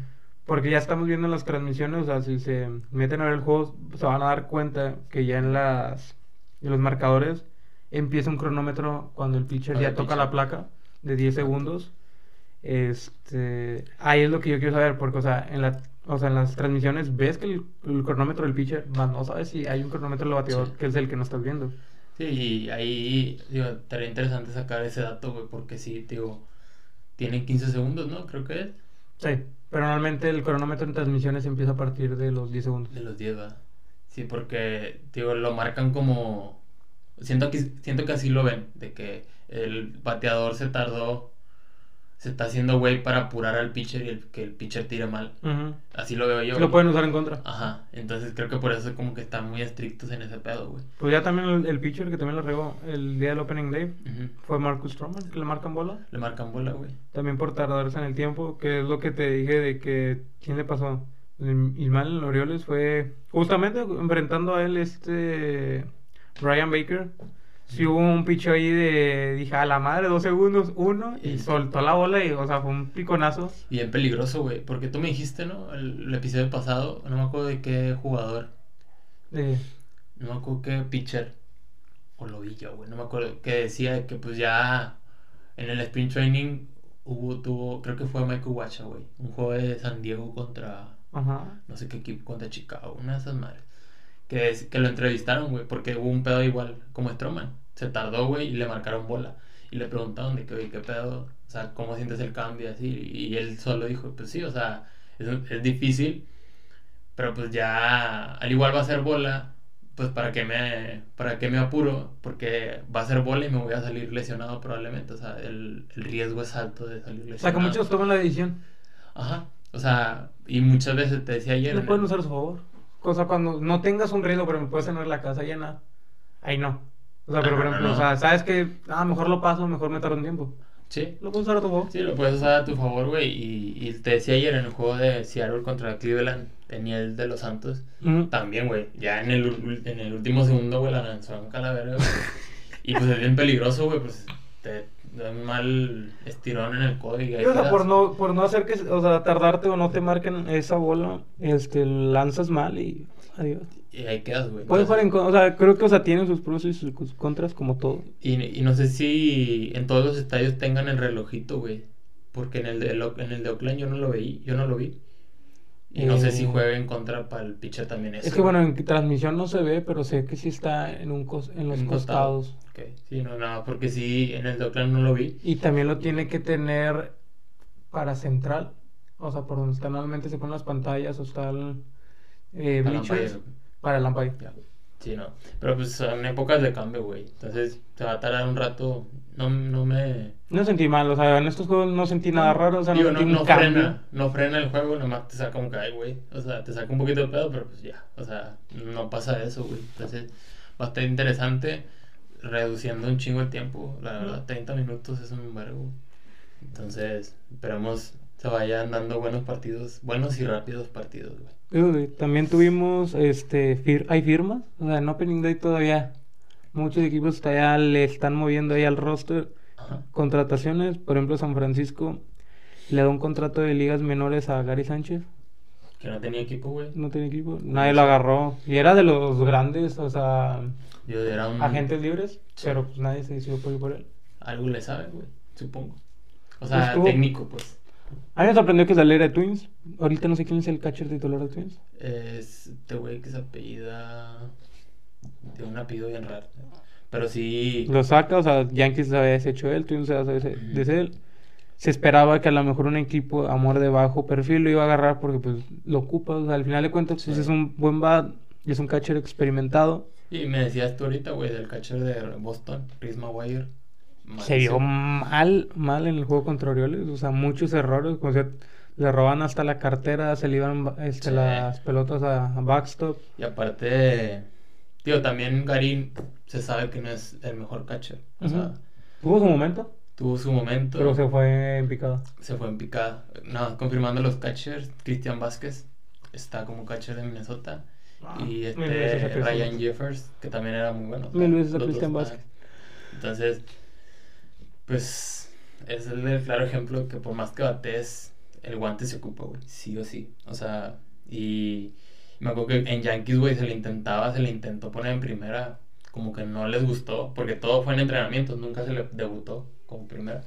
[SPEAKER 1] Porque ya estamos viendo en las transmisiones, o sea, si se meten a ver el juego, se van a dar cuenta que ya en las en los marcadores empieza un cronómetro cuando el pitcher ya
[SPEAKER 2] el
[SPEAKER 1] toca
[SPEAKER 2] pitcher.
[SPEAKER 1] la placa de 10 segundos. Este, ahí es lo que yo quiero saber, porque, o sea, en la, o sea, en las transmisiones ves que el, el cronómetro del pitcher, más no sabes si hay un cronómetro del bateador,
[SPEAKER 2] Sí.
[SPEAKER 1] que es el que no estás viendo.
[SPEAKER 2] Sí, y ahí, digo, estaría interesante sacar ese dato, güey, porque sí, digo, tienen 15 segundos, ¿no? Creo que es.
[SPEAKER 1] Sí, pero normalmente el cronómetro en transmisiones empieza a partir de los 10 segundos.
[SPEAKER 2] De los 10, va. Sí, porque, digo, lo marcan como... Siento que, siento que así lo ven, de que el bateador se tardó, se está haciendo güey para apurar al pitcher y el, que el pitcher tire mal. Así lo veo yo.
[SPEAKER 1] Lo pueden usar en contra.
[SPEAKER 2] Ajá, entonces creo que por eso como que están muy estrictos en ese pedo, güey.
[SPEAKER 1] Pues ya también el, el pitcher que también lo regó el día del opening day fue Marcus Stroman, que le marcan bola.
[SPEAKER 2] Le marcan bola, güey.
[SPEAKER 1] También por tardarse en el tiempo, que es lo que te dije de que quién le pasó. El Ismael en los Orioles fue justamente enfrentando a él este Brian Baker. Sí hubo un picho ahí de, dije, a la madre, dos segundos, uno, y soltó la bola y, o sea, fue un piconazo.
[SPEAKER 2] Bien peligroso, güey. Porque tú me dijiste, ¿no? El, el episodio pasado, no me acuerdo de qué jugador.
[SPEAKER 1] De,
[SPEAKER 2] No me acuerdo qué pitcher. O lo vi yo, güey. No me acuerdo. Que decía que pues ya en el sprint training hubo, tuvo, creo que fue Michael Wacha, güey. Un juego de San Diego contra
[SPEAKER 1] ajá.
[SPEAKER 2] no sé qué equipo, contra Chicago. Una de esas madres. Que, es- que lo entrevistaron, güey. Porque hubo un pedo igual como Stroman. Se tardó, güey, y le marcaron bola. Y le preguntaron de que, oye, qué pedo. O sea, ¿cómo sientes el cambio? Así. Y él solo dijo, pues sí, o sea, es, es difícil. Pero pues ya, al igual va a ser bola, pues para que me, para que me apuro, porque va a ser bola y me voy a salir lesionado probablemente. O sea, el, el riesgo es alto de salir lesionado.
[SPEAKER 1] O sea, que muchos toman la decisión.
[SPEAKER 2] Ajá. O sea, y muchas veces te decía ayer.
[SPEAKER 1] Lo
[SPEAKER 2] en
[SPEAKER 1] pueden usar a su favor. O sea, cuando no tengas un riesgo, pero me puedes tener la casa llena, ahí no. O sea, pero por ejemplo, o sea, sabes que, ah, mejor lo paso, mejor me tardo un tiempo.
[SPEAKER 2] Sí.
[SPEAKER 1] Lo puedes usar a tu favor.
[SPEAKER 2] Sí, lo puedes usar a tu favor, güey. Y, y te decía ayer en el juego de Seattle contra Cleveland, tenía el de los Santos. También, güey. Ya en el, en el último segundo, güey, la lanzó en calavera, güey. <laughs> Y pues es bien peligroso, güey. Pues te un mal estirón en el codo y ahí
[SPEAKER 1] o sea, por no, por no hacer que, o sea, tardarte o no te marquen esa bola, este, lanzas mal y adiós.
[SPEAKER 2] Y ahí quedas, güey.
[SPEAKER 1] Puedes jugar en, o sea, creo que, o sea, tiene sus pros y sus contras como todo.
[SPEAKER 2] Y, y no sé si en todos los estadios tengan el relojito, güey. Porque en el de, en el de Oakland yo no lo vi. Yo no lo vi. Y no sé si
[SPEAKER 1] Eh,
[SPEAKER 2] juega en contra para el pitcher también eso.
[SPEAKER 1] Es que bueno, en transmisión no se ve, pero sé que sí está en un cos- en los
[SPEAKER 2] costado.
[SPEAKER 1] costados.
[SPEAKER 2] Ok, sí, no, nada, porque sí, en el de Oakland no lo vi.
[SPEAKER 1] Y también lo tiene que tener para central. O sea, por donde están normalmente se ponen las pantallas o está el eh,
[SPEAKER 2] Para
[SPEAKER 1] bleachers,
[SPEAKER 2] umpire.
[SPEAKER 1] para el umpire.
[SPEAKER 2] Sí, no. Pero pues son épocas de cambio, güey. Entonces se va a tardar un rato. No, no me.
[SPEAKER 1] No sentí mal, o sea, en estos juegos no sentí nada raro, o sea, no sentí
[SPEAKER 2] no, no frena. No frena el juego, nomás te saca un cae, güey. O sea, te saca un poquito de pedo, pero pues ya. O sea, no pasa eso, güey. Entonces va a estar interesante. Reduciendo un chingo el tiempo. La verdad, 30 minutos es un vergo. Entonces, esperamos se vayan dando buenos partidos. Buenos y rápidos partidos, güey.
[SPEAKER 1] También tuvimos, este, fir- hay firmas, o sea, en Opening Day todavía muchos equipos todavía le están moviendo ahí al roster
[SPEAKER 2] Ajá.
[SPEAKER 1] contrataciones, por ejemplo San Francisco le da un contrato de ligas menores a Gary Sánchez,
[SPEAKER 2] Que no tenía equipo, güey.
[SPEAKER 1] no tiene equipo, nadie lo agarró y era de los grandes, o sea,
[SPEAKER 2] Yo era un.
[SPEAKER 1] agentes libres,
[SPEAKER 2] Sí.
[SPEAKER 1] pero pues nadie se decidió por él.
[SPEAKER 2] Algo le sabe, güey, supongo. O sea,
[SPEAKER 1] Estuvo-
[SPEAKER 2] técnico, pues.
[SPEAKER 1] A mí me sorprendió que saliera de Twins, ahorita no sé quién es el catcher titular de Twins.
[SPEAKER 2] Es este güey que se apellida. Tiene un apellido bien raro. Pero sí.
[SPEAKER 1] Lo saca, o sea, Yankees se había deshecho de él, Twins se había deshecho él. Se esperaba que a lo mejor un equipo amor de bajo perfil lo iba a agarrar porque pues lo ocupa, o sea, al final de cuentas pues
[SPEAKER 2] Sí.
[SPEAKER 1] es un buen bat y es un catcher experimentado.
[SPEAKER 2] Y me decías tú ahorita, güey, del catcher de Boston, Chris Maguire.
[SPEAKER 1] Se vio mal, mal en el juego contra Orioles, o sea, muchos errores, como le roban hasta la cartera, se le iban este,
[SPEAKER 2] Sí.
[SPEAKER 1] las pelotas a, a backstop.
[SPEAKER 2] Y aparte. Tío, también Garín se sabe que no es el mejor catcher. O sea,
[SPEAKER 1] Tuvo su momento,
[SPEAKER 2] tuvo su momento.
[SPEAKER 1] pero se fue en picada.
[SPEAKER 2] se fue en picada. No, confirmando los catchers, Cristian Vázquez está como catcher de Minnesota.
[SPEAKER 1] Ah,
[SPEAKER 2] y este Ryan. Jeffers, que también era muy bueno.
[SPEAKER 1] Cristian Vázquez.
[SPEAKER 2] Entonces, pues es el claro ejemplo que por más que bates, el guante se ocupa, güey. Sí o sí. O sea, y me acuerdo que en Yankees, güey, se le intentaba, se le intentó poner en primera. Como que no les gustó, porque todo fue en entrenamientos, nunca se le debutó como primera.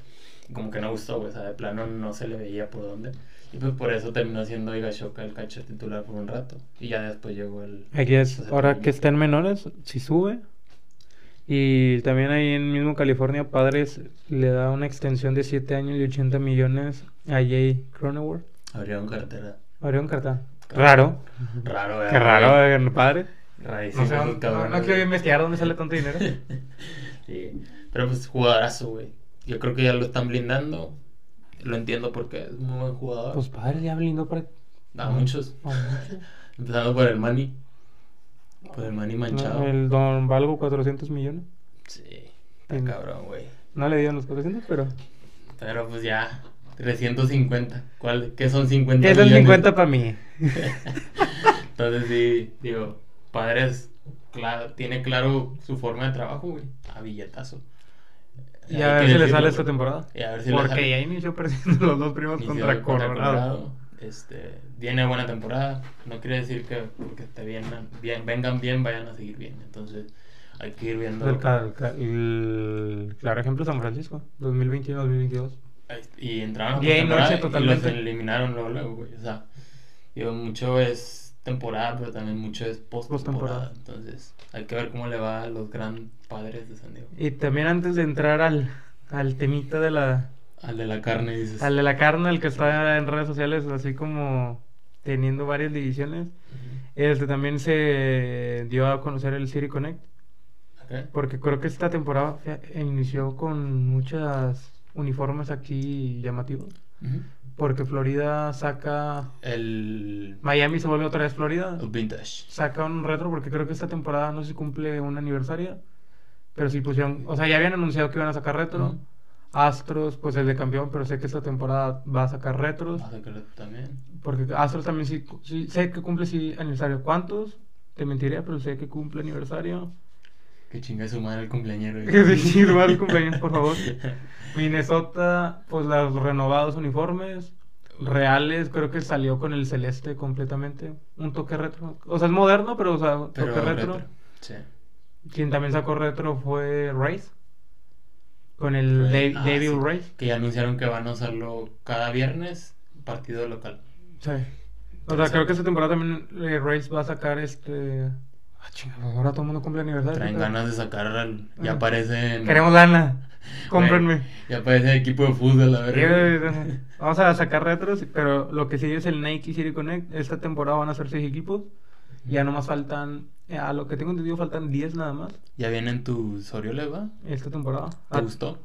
[SPEAKER 2] Como que no gustó, güey, o sea, de plano no se le veía por dónde. Y pues por eso terminó siendo Higashoka el catcher titular por un rato. Y ya después llegó el...
[SPEAKER 1] Aquí es, ahora que está en menores, si sube. Y también ahí en mismo California, Padres le da una extensión de 7 años y 80 millones a Jay Cronenworth.
[SPEAKER 2] Abrieron cartera.
[SPEAKER 1] Abrieron carta. Raro.
[SPEAKER 2] Raro,
[SPEAKER 1] Qué raro, eh, padre.
[SPEAKER 2] Rarísimo,
[SPEAKER 1] No sé, no, no, quiero investigar dónde sale tanto dinero. <laughs>
[SPEAKER 2] Sí, pero pues jugadorazo, güey. Yo creo que ya lo están blindando. Lo entiendo porque es muy buen jugador.
[SPEAKER 1] Pues padre, ya blindó para.
[SPEAKER 2] a muchos.
[SPEAKER 1] a muchos. <laughs>
[SPEAKER 2] Empezando por el Manny. Por el Manny manchado.
[SPEAKER 1] El Don Valgo 400 millones.
[SPEAKER 2] Sí, está
[SPEAKER 1] Sí.
[SPEAKER 2] cabrón, güey.
[SPEAKER 1] No le dieron los 400, pero.
[SPEAKER 2] Pero pues ya, 350. ¿Cuál? ¿Qué son 50
[SPEAKER 1] ¿Qué son
[SPEAKER 2] millones?
[SPEAKER 1] 50 para mí? <laughs>
[SPEAKER 2] Entonces sí, digo, padres cla- tiene claro su forma de trabajo, güey. A billetazo.
[SPEAKER 1] Y
[SPEAKER 2] Hay
[SPEAKER 1] a ver si le sale esta temporada.
[SPEAKER 2] Y a ver si
[SPEAKER 1] Porque ya inició perdiendo los dos primos contra Colorado.
[SPEAKER 2] Este, viene buena temporada. No quiere decir que porque te vienen bien, vengan bien, vayan a seguir bien. Entonces, hay que ir viendo.
[SPEAKER 1] El, el el claro ejemplo San Francisco, 2021-2022.
[SPEAKER 2] Y entraron a
[SPEAKER 1] Bien, noche
[SPEAKER 2] y los eliminaron luego, luego, güey. O sea, digo, mucho es temporada, pero también mucho es post-temporada.
[SPEAKER 1] Postemporada.
[SPEAKER 2] Entonces, hay que ver cómo le va a los gran padres de San Diego.
[SPEAKER 1] Y también antes de entrar al, al temita de la,
[SPEAKER 2] Al de la carne, dices.
[SPEAKER 1] al de la carne, el que está en redes sociales, así como teniendo varias divisiones,
[SPEAKER 2] Ujú.
[SPEAKER 1] este también se dio a conocer el City Connect.
[SPEAKER 2] Ok.
[SPEAKER 1] Porque creo que esta temporada fue- inició con muchos uniformes aquí llamativos.
[SPEAKER 2] Ujú.
[SPEAKER 1] Porque Florida saca.
[SPEAKER 2] El,
[SPEAKER 1] Miami se vuelve otra vez Florida.
[SPEAKER 2] el vintage.
[SPEAKER 1] Saca un retro porque creo que esta temporada no se cumple un aniversario. Pero sí pusieron. O sea, ya habían anunciado que iban a sacar retro.
[SPEAKER 2] Ujú.
[SPEAKER 1] Astros, pues el de campeón, pero sé que esta temporada va a sacar retros.
[SPEAKER 2] También.
[SPEAKER 1] Porque Astros también sí, sí- sé que cumple sí aniversario. ¿Cuántos? Te mentiría, pero sé que cumple aniversario.
[SPEAKER 2] Que chinga su madre el cumpleañero. <laughs>
[SPEAKER 1] Que sí, robar el cumpleaños, por favor. <laughs> Minnesota, pues los renovados uniformes. Reales, creo que salió con el celeste completamente. Un toque retro. O sea, es moderno, pero o sea,
[SPEAKER 2] Pero
[SPEAKER 1] toque retro.
[SPEAKER 2] retro. Sí.
[SPEAKER 1] Quien también sacó retro fue Race. Con el. Da-
[SPEAKER 2] Ah,
[SPEAKER 1] Devil
[SPEAKER 2] sí.
[SPEAKER 1] Race.
[SPEAKER 2] Que ya anunciaron que van a usarlo cada viernes, partido local.
[SPEAKER 1] Sí. O sea, creo que esta temporada también eh, va a sacar este. Ah, chingada, ahora todo el mundo cumple aniversario.
[SPEAKER 2] Traen
[SPEAKER 1] ¿qué pedo?
[SPEAKER 2] ganas de sacar al. Ya
[SPEAKER 1] Ah.
[SPEAKER 2] aparecen.
[SPEAKER 1] Queremos lana. Cómprenme.
[SPEAKER 2] Ya aparece equipo de fútbol, a
[SPEAKER 1] Sí,
[SPEAKER 2] ver.
[SPEAKER 1] güey, ajá. Vamos a sacar retros, pero lo que sigue es el Nike City Connect. Esta temporada van a ser seis equipos. Ya nomás faltan, a lo que tengo entendido, faltan 10 nada más.
[SPEAKER 2] Ya vienen tus Orioles, ¿va?
[SPEAKER 1] Esta temporada.
[SPEAKER 2] ¿Te
[SPEAKER 1] Ah,
[SPEAKER 2] gustó?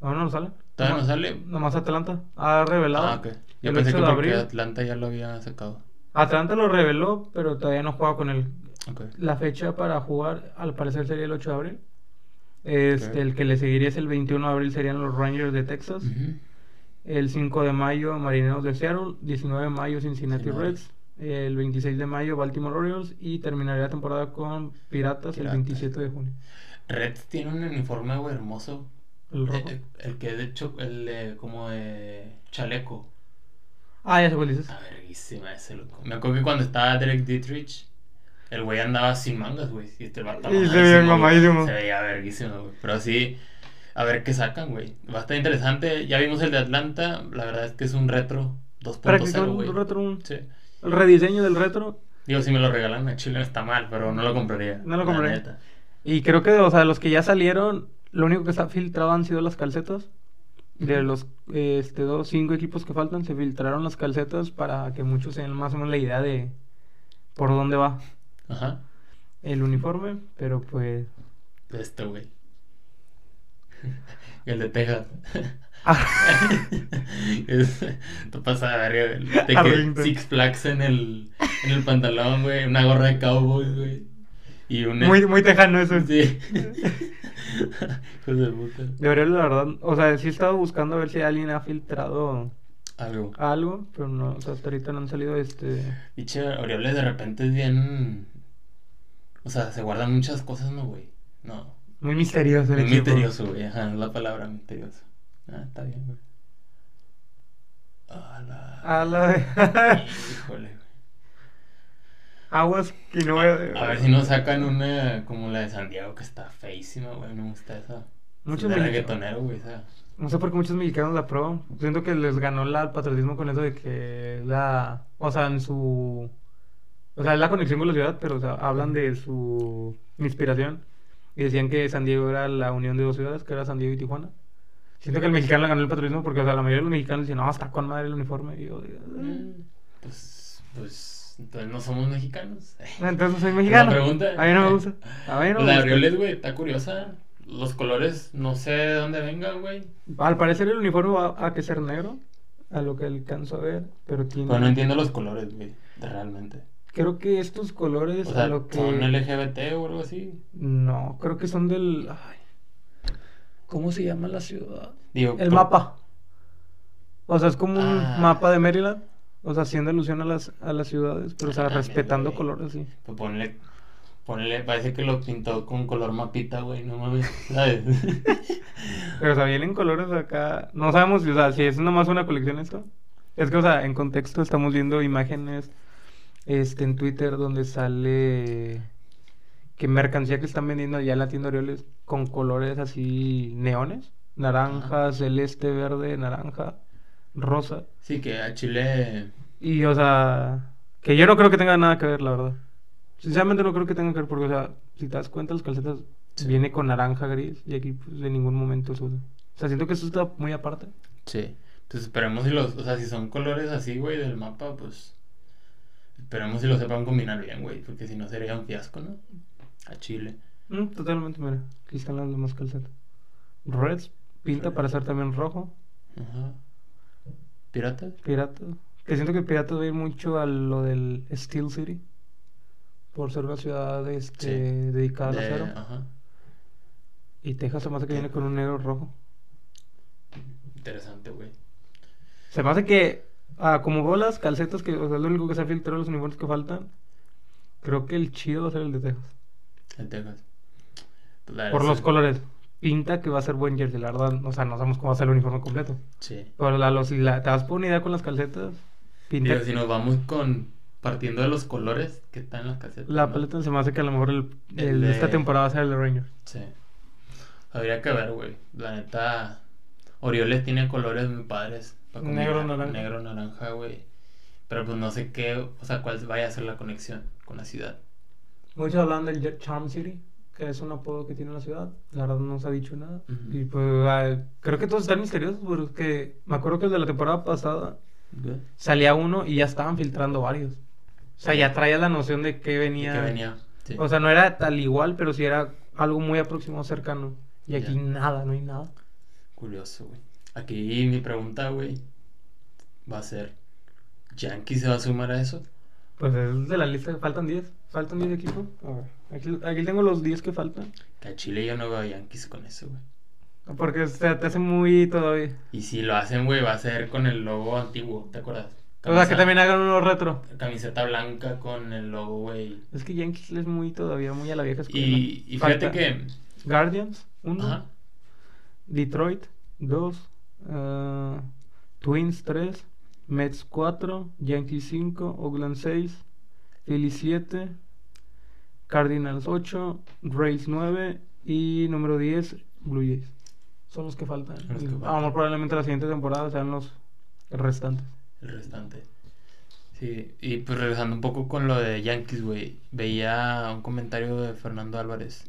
[SPEAKER 1] ¿Aún no sale?
[SPEAKER 2] ¿Todavía no sale?
[SPEAKER 1] Nomás Atlanta ha revelado.
[SPEAKER 2] Ah, ok. Yo pensé
[SPEAKER 1] 8
[SPEAKER 2] que porque. Atlanta ya lo había sacado.
[SPEAKER 1] Atlanta lo reveló, pero todavía no juega con él. La fecha para jugar, al parecer, sería el 8 de abril. Este. El que le seguiría es el 21 de abril, serían los Rangers de Texas. El 5 de mayo, Marineros de Seattle. 19 de mayo, Cincinnati
[SPEAKER 2] Cincinnati.
[SPEAKER 1] Reds. El 26 de mayo, Baltimore Orioles. Y terminaría la temporada con Piratas, el
[SPEAKER 2] Piratas.
[SPEAKER 1] 27 de junio.
[SPEAKER 2] Reds tiene un uniforme, güey, hermoso.
[SPEAKER 1] El rojo.
[SPEAKER 2] Eh, eh, el que de hecho, el de, como de chaleco.
[SPEAKER 1] Ah, ya cuál dices.
[SPEAKER 2] Ah, verguísima ese loco. Me acuerdo que cuando estaba Derek Dietrich, el güey andaba sin mangas, güey. Y este vato
[SPEAKER 1] Y se veía mamadísimo.
[SPEAKER 2] Se veía verguísimo, güey. Pero sí, a ver qué sacan, güey. Va a estar interesante. Ya vimos el de Atlanta. La verdad es que es un retro 2.0,
[SPEAKER 1] Practicó
[SPEAKER 2] güey.
[SPEAKER 1] un retro, un-
[SPEAKER 2] Sí.
[SPEAKER 1] El rediseño del retro.
[SPEAKER 2] Digo, si me lo regalan a Chile está mal, pero no lo compraría.
[SPEAKER 1] No lo compraría. Y creo que, o sea, los que ya salieron, lo único que está filtrado han sido las calcetas. De los este, dos, cinco equipos que faltan, se filtraron las calcetas para que muchos tengan más o menos la idea de por dónde va
[SPEAKER 2] Ajá.
[SPEAKER 1] el uniforme. Pero pues.
[SPEAKER 2] Este, güey. <laughs> El de Texas. <laughs>
[SPEAKER 1] Ah. <laughs>
[SPEAKER 2] Te pasa de verga. De que. Six Flags en el, en el pantalón, güey. Una gorra de cowboys, güey. Y un...
[SPEAKER 1] Muy, muy tejano eso.
[SPEAKER 2] Sí. <laughs> De puta.
[SPEAKER 1] Debería, la verdad. O sea, sí he estado buscando a ver si alguien ha filtrado
[SPEAKER 2] Algo.
[SPEAKER 1] algo, pero no, o sea, hasta ahorita no han salido este.
[SPEAKER 2] Dicho, Orioles de repente es bien... O sea, se guardan muchas cosas, ¿no, güey? No.
[SPEAKER 1] Muy misterioso el
[SPEAKER 2] Muy
[SPEAKER 1] equipo.
[SPEAKER 2] misterioso, güey. Ajá, es la palabra misterioso. Ah, está bien, güey. A la...
[SPEAKER 1] A la <laughs>
[SPEAKER 2] Híjole, güey.
[SPEAKER 1] Aguas que no a...
[SPEAKER 2] A ver si nos sacan una como la de San Diego, que está feísima, güey. No me gusta esa.
[SPEAKER 1] Muchos
[SPEAKER 2] reggaetonero, güey. Esa.
[SPEAKER 1] No sé por qué muchos mexicanos la prueban. Siento que les ganó la, el patriotismo con eso de que la... O sea, en su... O sea, es la conexión con la ciudad, pero o sea, hablan de su inspiración. Y decían que San Diego era la unión de dos ciudades, que era San Diego y Tijuana. Siento que el mexicano le ganó el patriotismo porque, o sea, la mayoría de los mexicanos dicen, no, está con madre el uniforme. Y yo,
[SPEAKER 2] Mm, Pues, pues, entonces no somos mexicanos.
[SPEAKER 1] "Ah, entonces soy <laughs> mexicano.
[SPEAKER 2] Pregunta.
[SPEAKER 1] A mí no me <laughs> gusta. A mí no
[SPEAKER 2] La güey, está curiosa. Los colores, no sé de dónde vengan, güey.
[SPEAKER 1] Al parecer el uniforme va a que ser negro, a lo que alcanzo a ver, pero tiene...
[SPEAKER 2] Pero no entiendo los colores, güey. Realmente.
[SPEAKER 1] Creo que estos colores
[SPEAKER 2] O sea,
[SPEAKER 1] a lo que...
[SPEAKER 2] ¿son LGBT o algo así?
[SPEAKER 1] No, creo que son del... ay, ¿Cómo se llama la ciudad?
[SPEAKER 2] Digo,
[SPEAKER 1] El
[SPEAKER 2] por-
[SPEAKER 1] mapa. O sea, es como un
[SPEAKER 2] Ah.
[SPEAKER 1] mapa de Maryland. O sea, haciendo alusión a las, a las ciudades, pero o sea,
[SPEAKER 2] Ah,
[SPEAKER 1] respetando colores, sí.
[SPEAKER 2] Pues ponle Ponle, parece que lo pintó con color mapita, güey, no mames, ¿sabes? <laughs>
[SPEAKER 1] Pero, o sea, vienen colores acá. No sabemos, o sea, si es nomás una colección esto. Es que, o sea, en contexto estamos viendo imágenes este, en Twitter donde sale que mercancía que están vendiendo allá en la tienda Orioles con colores así neones. Naranja,
[SPEAKER 2] Ajá.
[SPEAKER 1] celeste, verde, naranja, rosa.
[SPEAKER 2] Sí, que a Chile...
[SPEAKER 1] Y, o sea, que yo no creo que tenga nada que ver, la verdad. Sinceramente no creo que tenga que ver porque, o sea, si te das cuenta, las calcetas
[SPEAKER 2] Sí.
[SPEAKER 1] viene con naranja, gris y aquí pues en ningún momento se usa. O sea, siento que eso está muy aparte.
[SPEAKER 2] Sí. Entonces esperemos si los, o sea, si son colores así, güey, del mapa, pues esperemos si lo sepan combinar bien, güey, porque si no sería un fiasco, ¿no? A Chile.
[SPEAKER 1] Mm, totalmente, mira, aquí están las demás calcetas. Reds, pinta para ser también rojo.
[SPEAKER 2] Ajá. ¿Piratas?
[SPEAKER 1] Pirata. Que siento que Pirata va a ir mucho a lo del Steel City. Por ser una ciudad este,
[SPEAKER 2] Sí.
[SPEAKER 1] dedicada al
[SPEAKER 2] De-
[SPEAKER 1] acero.
[SPEAKER 2] Ajá.
[SPEAKER 1] Y Texas se me hace que viene con un negro rojo.
[SPEAKER 2] Interesante, güey.
[SPEAKER 1] Se me hace que, ah, como veo las calcetas, que o sea, es lo único que se ha filtrado, los uniformes que faltan. Creo que el chido va a ser el de Texas.
[SPEAKER 2] En Texas. Pues
[SPEAKER 1] Por los colores. Pinta que va a ser buen jersey, la verdad. O sea, no sabemos cómo va a ser el uniforme completo.
[SPEAKER 2] Sí.
[SPEAKER 1] Pero la, los, la- te das por una idea con las calcetas. Pinta.
[SPEAKER 2] Digo, si nos vamos con partiendo de los colores que están en las casetas.
[SPEAKER 1] La
[SPEAKER 2] ¿no?
[SPEAKER 1] paleta se me hace que a lo mejor el,
[SPEAKER 2] El
[SPEAKER 1] el de
[SPEAKER 2] de-
[SPEAKER 1] esta temporada va a ser el de Rangers.
[SPEAKER 2] Sí. Habría que ver, güey. La neta, Orioles tiene colores muy padres.
[SPEAKER 1] Negro, naranja.
[SPEAKER 2] Negro, naranja, güey. Pero pues no sé qué, o sea, cuál vaya a ser la conexión con la ciudad.
[SPEAKER 1] Muchos hablan del Charm City, que es un apodo que tiene la ciudad. La verdad no se ha dicho nada.
[SPEAKER 2] Ujú.
[SPEAKER 1] Y pues ah, creo que todos están misteriosos, porque me acuerdo que el de la temporada pasada salía uno y ya estaban filtrando varios. O sea, ya traía la noción de que venía.
[SPEAKER 2] Que venía. Sí.
[SPEAKER 1] O sea, no era tal igual, pero sí era algo muy aproximado, cercano. Y aquí
[SPEAKER 2] Ya.
[SPEAKER 1] nada, no hay nada.
[SPEAKER 2] Curioso, güey. Aquí mi pregunta, güey, va a ser: ¿Yankee se va a sumar a eso?
[SPEAKER 1] Pues es de la lista, faltan 10. ¿Faltan 10 de equipo? A ver. Aquí, aquí, tengo los 10 que faltan.
[SPEAKER 2] que A Chile yo no veo a Yankees con eso, güey.
[SPEAKER 1] Porque o sea, te hace muy todavía.
[SPEAKER 2] Y si lo hacen, güey, va a ser con el logo antiguo, ¿te acuerdas?
[SPEAKER 1] O sea, que también hagan uno retro.
[SPEAKER 2] Camiseta blanca con el logo, güey.
[SPEAKER 1] Es que Yankees es muy todavía, muy a la vieja escuela.
[SPEAKER 2] Y, fíjate que...
[SPEAKER 1] Guardians,
[SPEAKER 2] 1.
[SPEAKER 1] Detroit, 2. Uh, eh, Twins, 3. Mets, 4. Yankees, 5. Oakland, 6. Philly 7, Cardinals 8, Rays 9 y número 10, Blue Jays. Son los que faltan. Vamos, probablemente la siguiente temporada sean los restantes.
[SPEAKER 2] El restante. Sí, y pues regresando un poco con lo de Yankees, güey, veía un comentario de Fernando Álvarez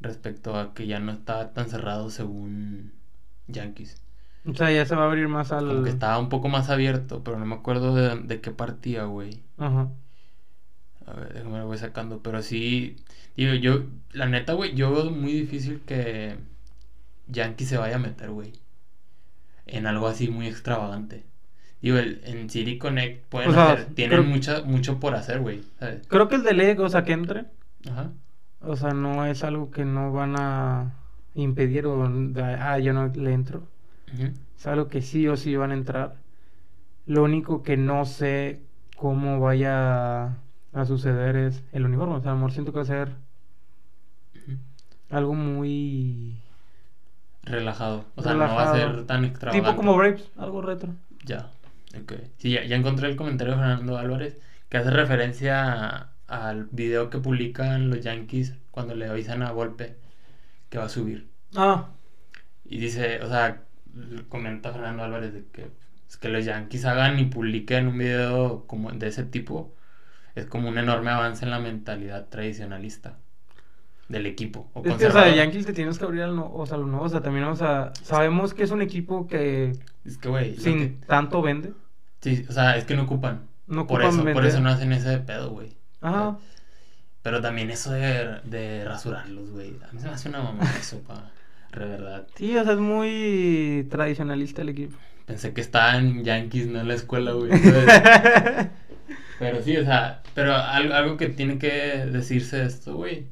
[SPEAKER 2] respecto a que ya no está tan cerrado según Yankees.
[SPEAKER 1] O sea, ya se va a abrir más al...
[SPEAKER 2] Como que estaba un poco más abierto, pero no me acuerdo de, de qué partía, güey.
[SPEAKER 1] Ajá.
[SPEAKER 2] A ver, déjame lo voy sacando. Pero sí, digo, yo, la neta, güey, yo veo muy difícil que Yankee se vaya a meter, güey. En algo así muy extravagante. Digo, el, en City Connect pueden
[SPEAKER 1] O sea,
[SPEAKER 2] hacer, tienen
[SPEAKER 1] creo-
[SPEAKER 2] mucha, mucho por hacer, güey.
[SPEAKER 1] Creo que el de o sea, que entre.
[SPEAKER 2] Ajá.
[SPEAKER 1] O sea, no es algo que no van a impedir o ah, yo no le entro.
[SPEAKER 2] Ujú.
[SPEAKER 1] Es algo que sí o sí van a entrar. Lo único que no sé cómo vaya a suceder es el uniforme. O sea, a lo mejor siento que va a ser algo muy...
[SPEAKER 2] Relajado. O sea, no va a ser tan extravagante.
[SPEAKER 1] Tipo como Braves, algo retro.
[SPEAKER 2] Ya, ok. Sí, ya, ya encontré el comentario de Fernando Álvarez que hace referencia a- al video que publican los Yankees cuando le avisan a Volpe que va a subir.
[SPEAKER 1] Ah,
[SPEAKER 2] Y dice, o sea, comenta Fernando Álvarez de que, es que los Yankees hagan y publiquen un video como de ese tipo es como un enorme avance en la mentalidad tradicionalista del equipo. O
[SPEAKER 1] es que, o sea,
[SPEAKER 2] conservador.
[SPEAKER 1] de Yankees te tienes que abrir al no, o sea, lo nuevo. O sea, también, o sea, sabemos que es un equipo que
[SPEAKER 2] Es que, güey, lo
[SPEAKER 1] sin
[SPEAKER 2] que-
[SPEAKER 1] tanto vende.
[SPEAKER 2] sí, o sea, es que no ocupan.
[SPEAKER 1] No
[SPEAKER 2] por
[SPEAKER 1] ocupan
[SPEAKER 2] eso, por
[SPEAKER 1] vender.
[SPEAKER 2] eso no hacen ese de pedo, güey.
[SPEAKER 1] Ajá.
[SPEAKER 2] Pero también eso de, de rasurarlos, güey. A mí se me hace una mamá eso, pa. De verdad.
[SPEAKER 1] Sí, o sea, es muy tradicionalista el equipo.
[SPEAKER 2] Pensé que estaba en Yankees, no en la escuela, güey. <laughs> pero sí, o sea, pero algo, algo que tiene que decirse de esto, güey,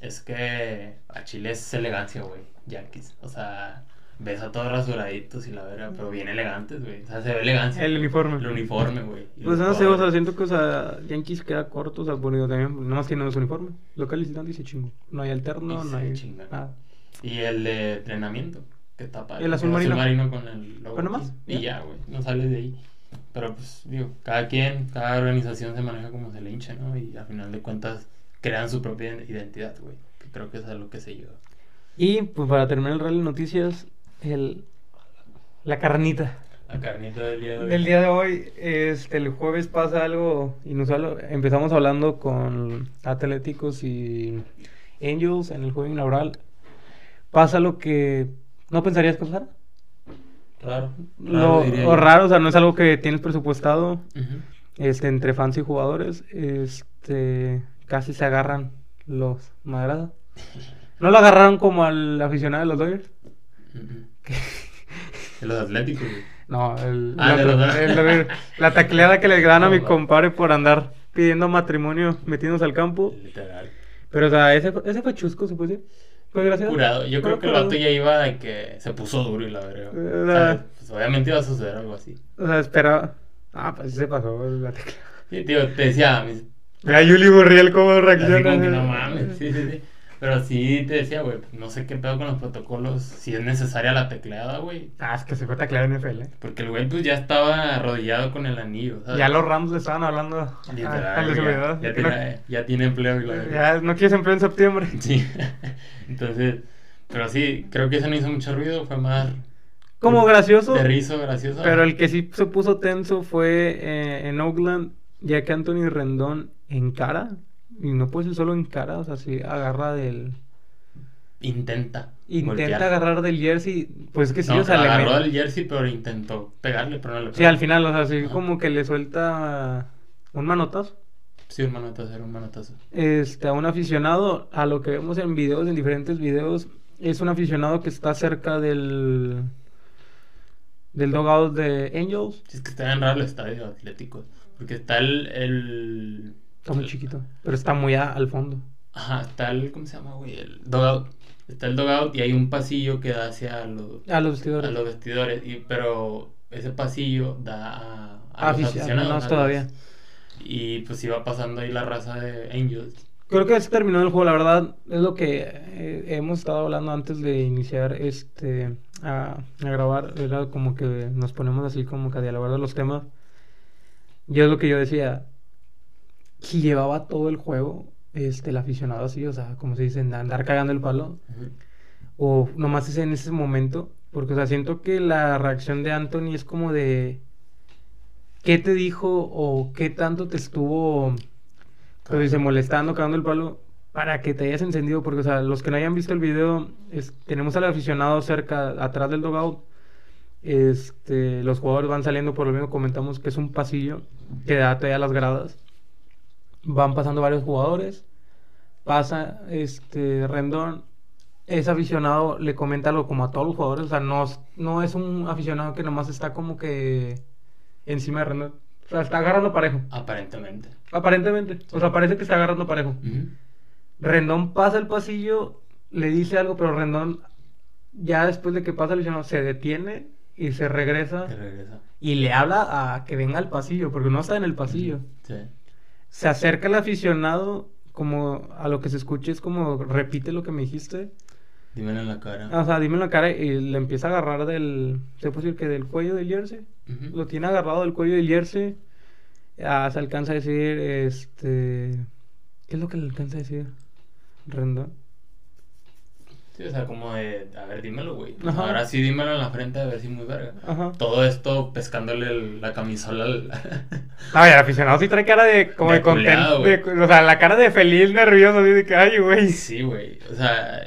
[SPEAKER 2] es que a Chile es elegancia, güey. Yankees. O sea, ves a todos rasuraditos y la verga, pero bien elegantes, güey. O sea, se ve elegancia.
[SPEAKER 1] El uniforme.
[SPEAKER 2] El uniforme, güey.
[SPEAKER 1] Pues no sé, o sea, siento que, o sea, Yankees queda corto, o sea, bonito también, nomás tiene su uniforme. Local y visitante y se chingo. No hay alterno,
[SPEAKER 2] Y
[SPEAKER 1] no hay
[SPEAKER 2] chinga.
[SPEAKER 1] nada.
[SPEAKER 2] Y el de entrenamiento, que tapa
[SPEAKER 1] El azul marino.
[SPEAKER 2] con el logo.
[SPEAKER 1] Pero nomás,
[SPEAKER 2] aquí. Y
[SPEAKER 1] ya.
[SPEAKER 2] ya, güey, no sales de ahí. Pero pues, digo, cada quien, cada organización se maneja como se le hinche, ¿no? Y al final de cuentas crean su propia identidad, güey. Que creo que es a lo que se lleva.
[SPEAKER 1] Y, pues para terminar el rally de noticias, el, la carnita.
[SPEAKER 2] La carnita del día de hoy.
[SPEAKER 1] Del día de hoy, este, el jueves pasa algo inusual. Empezamos hablando con Atléticos y Angels en el juego inaugural. Pasa lo que no pensarías que pasara.
[SPEAKER 2] Raro.
[SPEAKER 1] Lo,
[SPEAKER 2] yo.
[SPEAKER 1] raro, o sea, no es algo que tienes presupuestado este, entre fans y jugadores. Este, casi se agarran los madrazos. No lo agarraron como al aficionado de los Dodgers.
[SPEAKER 2] Ujú. <laughs> De los atléticos, güey.
[SPEAKER 1] No, el,
[SPEAKER 2] Ah,
[SPEAKER 1] la,
[SPEAKER 2] de los-
[SPEAKER 1] el- el- la tacleada que le dan a mi
[SPEAKER 2] No,
[SPEAKER 1] compadre por andar pidiendo matrimonio metiéndose al campo.
[SPEAKER 2] Literal.
[SPEAKER 1] Pero, o sea, ese, fue- ese fue chusco, se puede decir. Fue gracioso.
[SPEAKER 2] Curado. Yo creo que el vato ya iba de que se puso duro y la verga.
[SPEAKER 1] Eh,
[SPEAKER 2] O sea, pues, obviamente iba a suceder algo así.
[SPEAKER 1] O sea, esperaba. Ah, pues sí se pasó la tecleada.
[SPEAKER 2] Sí, tío, te decía, mis,
[SPEAKER 1] Mira Yuli Burriel cómo
[SPEAKER 2] Así
[SPEAKER 1] reacciona.
[SPEAKER 2] como que no mames, sí, sí, sí. Pero sí te decía, güey, pues, no sé qué pedo con los protocolos, si es necesaria la tecleada, güey.
[SPEAKER 1] Ah, es que se fue tacleada en NFL.
[SPEAKER 2] Porque el güey pues ya estaba arrodillado con el anillo, ¿sabes?
[SPEAKER 1] Ya los Rams le estaban hablando
[SPEAKER 2] Literal,
[SPEAKER 1] a la
[SPEAKER 2] güey,
[SPEAKER 1] seguridad.
[SPEAKER 2] ya, ya
[SPEAKER 1] Que no-
[SPEAKER 2] tiene, ya tiene empleo y verga.
[SPEAKER 1] ya no quieres empleo en septiembre. <laughs>
[SPEAKER 2] Sí. Entonces, pero sí, creo que eso no hizo mucho ruido, fue más
[SPEAKER 1] Como gracioso.
[SPEAKER 2] de rizo, gracioso.
[SPEAKER 1] Pero el que sí se puso tenso fue eh, en Oakland, ya que Anthony Rendón encara. Y no puede ser solo encara, o sea, sí agarra del.
[SPEAKER 2] Intenta.
[SPEAKER 1] Intenta
[SPEAKER 2] golpear.
[SPEAKER 1] agarrar del jersey. Pues es que sí,
[SPEAKER 2] No,
[SPEAKER 1] o sea, le
[SPEAKER 2] agarró
[SPEAKER 1] mete-
[SPEAKER 2] el jersey, pero intentó pegarle, pero no le pegó.
[SPEAKER 1] Sí, al final, o sea, sí,
[SPEAKER 2] Ajá.
[SPEAKER 1] como que le suelta un manotazo.
[SPEAKER 2] Sí, un manotazo, era un manotazo.
[SPEAKER 1] Este, a un aficionado, a lo que vemos en videos, en diferentes videos, es un aficionado que está cerca del. del dogout de Angels.
[SPEAKER 2] Sí, es que está bien raro el estadio atlético. Porque está el. el
[SPEAKER 1] Está muy chiquito, pero está muy a- al fondo.
[SPEAKER 2] Ajá, está el. ¿Cómo se llama, güey? El dogout. Está el dogout y hay un pasillo que da hacia los,
[SPEAKER 1] A los vestidores.
[SPEAKER 2] a los vestidores. Y, pero ese pasillo da a, a
[SPEAKER 1] Ah,
[SPEAKER 2] los
[SPEAKER 1] afici-
[SPEAKER 2] aficionados.
[SPEAKER 1] todavía.
[SPEAKER 2] Y pues iba pasando ahí la raza de Angels.
[SPEAKER 1] Creo que se terminó el juego, la verdad, es lo que eh, hemos estado hablando antes de iniciar este a, a grabar, era como que nos ponemos así como que a dialogar de los temas. Yo es lo que yo decía, que llevaba todo el juego, este, el aficionado así, o sea, como se dice, andar cagando el palo, o nomás es en ese momento, porque, o sea, siento que la reacción de Anthony es como de, ¿qué te dijo o qué tanto te estuvo... Pero dice, molestando, cagando el palo, para que te hayas encendido, porque, o sea, los que no hayan visto el video, es- tenemos al aficionado cerca, atrás del dogout, este, los jugadores van saliendo por lo mismo, comentamos que es un pasillo que da todavía las gradas, van pasando varios jugadores, pasa, este, Rendón, ese aficionado le comenta algo como a todos los jugadores, o sea, no, es- no es un aficionado que nomás está como que encima de Rendón, o sea, está agarrando parejo.
[SPEAKER 2] Aparentemente.
[SPEAKER 1] Aparentemente. O sea, parece que está agarrando parejo.
[SPEAKER 2] Ujú.
[SPEAKER 1] Rendón pasa el pasillo, le dice algo, pero Rendón, ya después de que pasa el aficionado, se detiene y se regresa
[SPEAKER 2] Que regresa.
[SPEAKER 1] y le habla a que venga al pasillo, porque no está en el pasillo.
[SPEAKER 2] Sí.
[SPEAKER 1] Se acerca el aficionado, como a lo que se escuche, es como repite lo que me dijiste.
[SPEAKER 2] Dímelo en la cara.
[SPEAKER 1] O sea, dime en la cara y le empieza a agarrar del, se puede decir que del cuello del jersey. Lo tiene agarrado del cuello del jersey. Ah, se alcanza a decir, este... ¿Qué es lo que le alcanza a decir? Rendón.
[SPEAKER 2] Sí, o sea, como de, a ver, dímelo, güey.
[SPEAKER 1] Ajá.
[SPEAKER 2] Ahora sí, dímelo en la frente a ver si muy verga.
[SPEAKER 1] Ajá.
[SPEAKER 2] Todo esto pescándole el- la camisola al...
[SPEAKER 1] A ver, el aficionado sí trae cara de como
[SPEAKER 2] De
[SPEAKER 1] de, contento. o sea, la cara de feliz, nervioso, así de que, ay, güey.
[SPEAKER 2] sí, güey. O sea,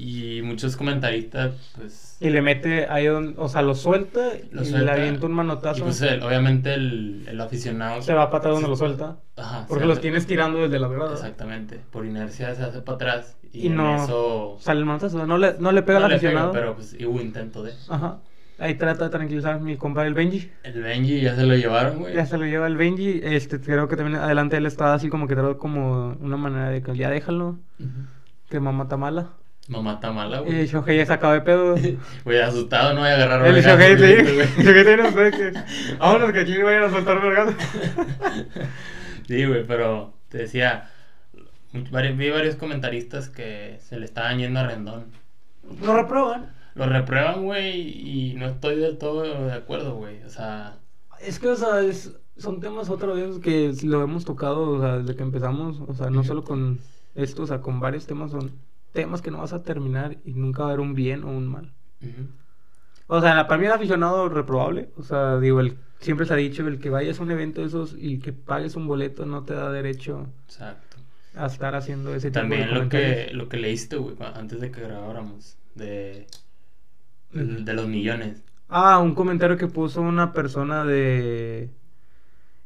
[SPEAKER 2] y, y muchos comentaristas, pues...
[SPEAKER 1] Y le mete ahí, donde, o sea, lo suelta
[SPEAKER 2] Lo
[SPEAKER 1] y
[SPEAKER 2] suelta.
[SPEAKER 1] le avienta un
[SPEAKER 2] Y
[SPEAKER 1] manotazo.
[SPEAKER 2] pues el- obviamente el, el aficionado...
[SPEAKER 1] se va a patar donde lo suelta.
[SPEAKER 2] Ajá.
[SPEAKER 1] Porque los tienes tirando desde las gradas.
[SPEAKER 2] Exactamente. Por inercia se hace para atrás. Y,
[SPEAKER 1] Y no-
[SPEAKER 2] eso...
[SPEAKER 1] Sale el manotazo. No le, no le pega
[SPEAKER 2] no
[SPEAKER 1] al
[SPEAKER 2] le
[SPEAKER 1] aficionado.
[SPEAKER 2] pero pues hubo intento de...
[SPEAKER 1] Ajá. Ahí trata de tranquilizar a mi compadre el Benji.
[SPEAKER 2] El Benji ya se lo llevaron, güey.
[SPEAKER 1] Ya se lo lleva el Benji. Este, creo que también adelante él estaba así como que trató como una manera de que ya déjalo.
[SPEAKER 2] Ujú.
[SPEAKER 1] Que mamá está mala.
[SPEAKER 2] Mamá está mala,
[SPEAKER 1] Y
[SPEAKER 2] güey.
[SPEAKER 1] Shohei ya sacado de pedo. <laughs>
[SPEAKER 2] Güey, asustado no voy a agarrar
[SPEAKER 1] El Shohei te. <laughs> El Shohei te no sé que. Vámonos que aquí le vayan a soltar vergas. <laughs>
[SPEAKER 2] Sí, güey, pero te decía, vi varios comentaristas que se le estaban yendo a Rendón.
[SPEAKER 1] Lo reprueban.
[SPEAKER 2] Lo reprueban, güey, y no estoy del todo de acuerdo, güey. O sea,
[SPEAKER 1] Es que, o sea, es- son temas otra vez que lo hemos tocado, o sea, desde que empezamos, o sea, no solo con esto, o sea, con varios temas, son temas que no vas a terminar y nunca va a haber un bien o un mal. O sea, para mí el aficionado reprobable, o sea, digo, el, siempre se ha dicho, el que vayas a un evento de esos y que pagues un boleto no te da derecho
[SPEAKER 2] exacto.
[SPEAKER 1] a estar haciendo ese tipo de
[SPEAKER 2] También lo que, lo que leíste, güey, antes de que grabáramos, de, de los millones.
[SPEAKER 1] Ah, un comentario que puso una persona de...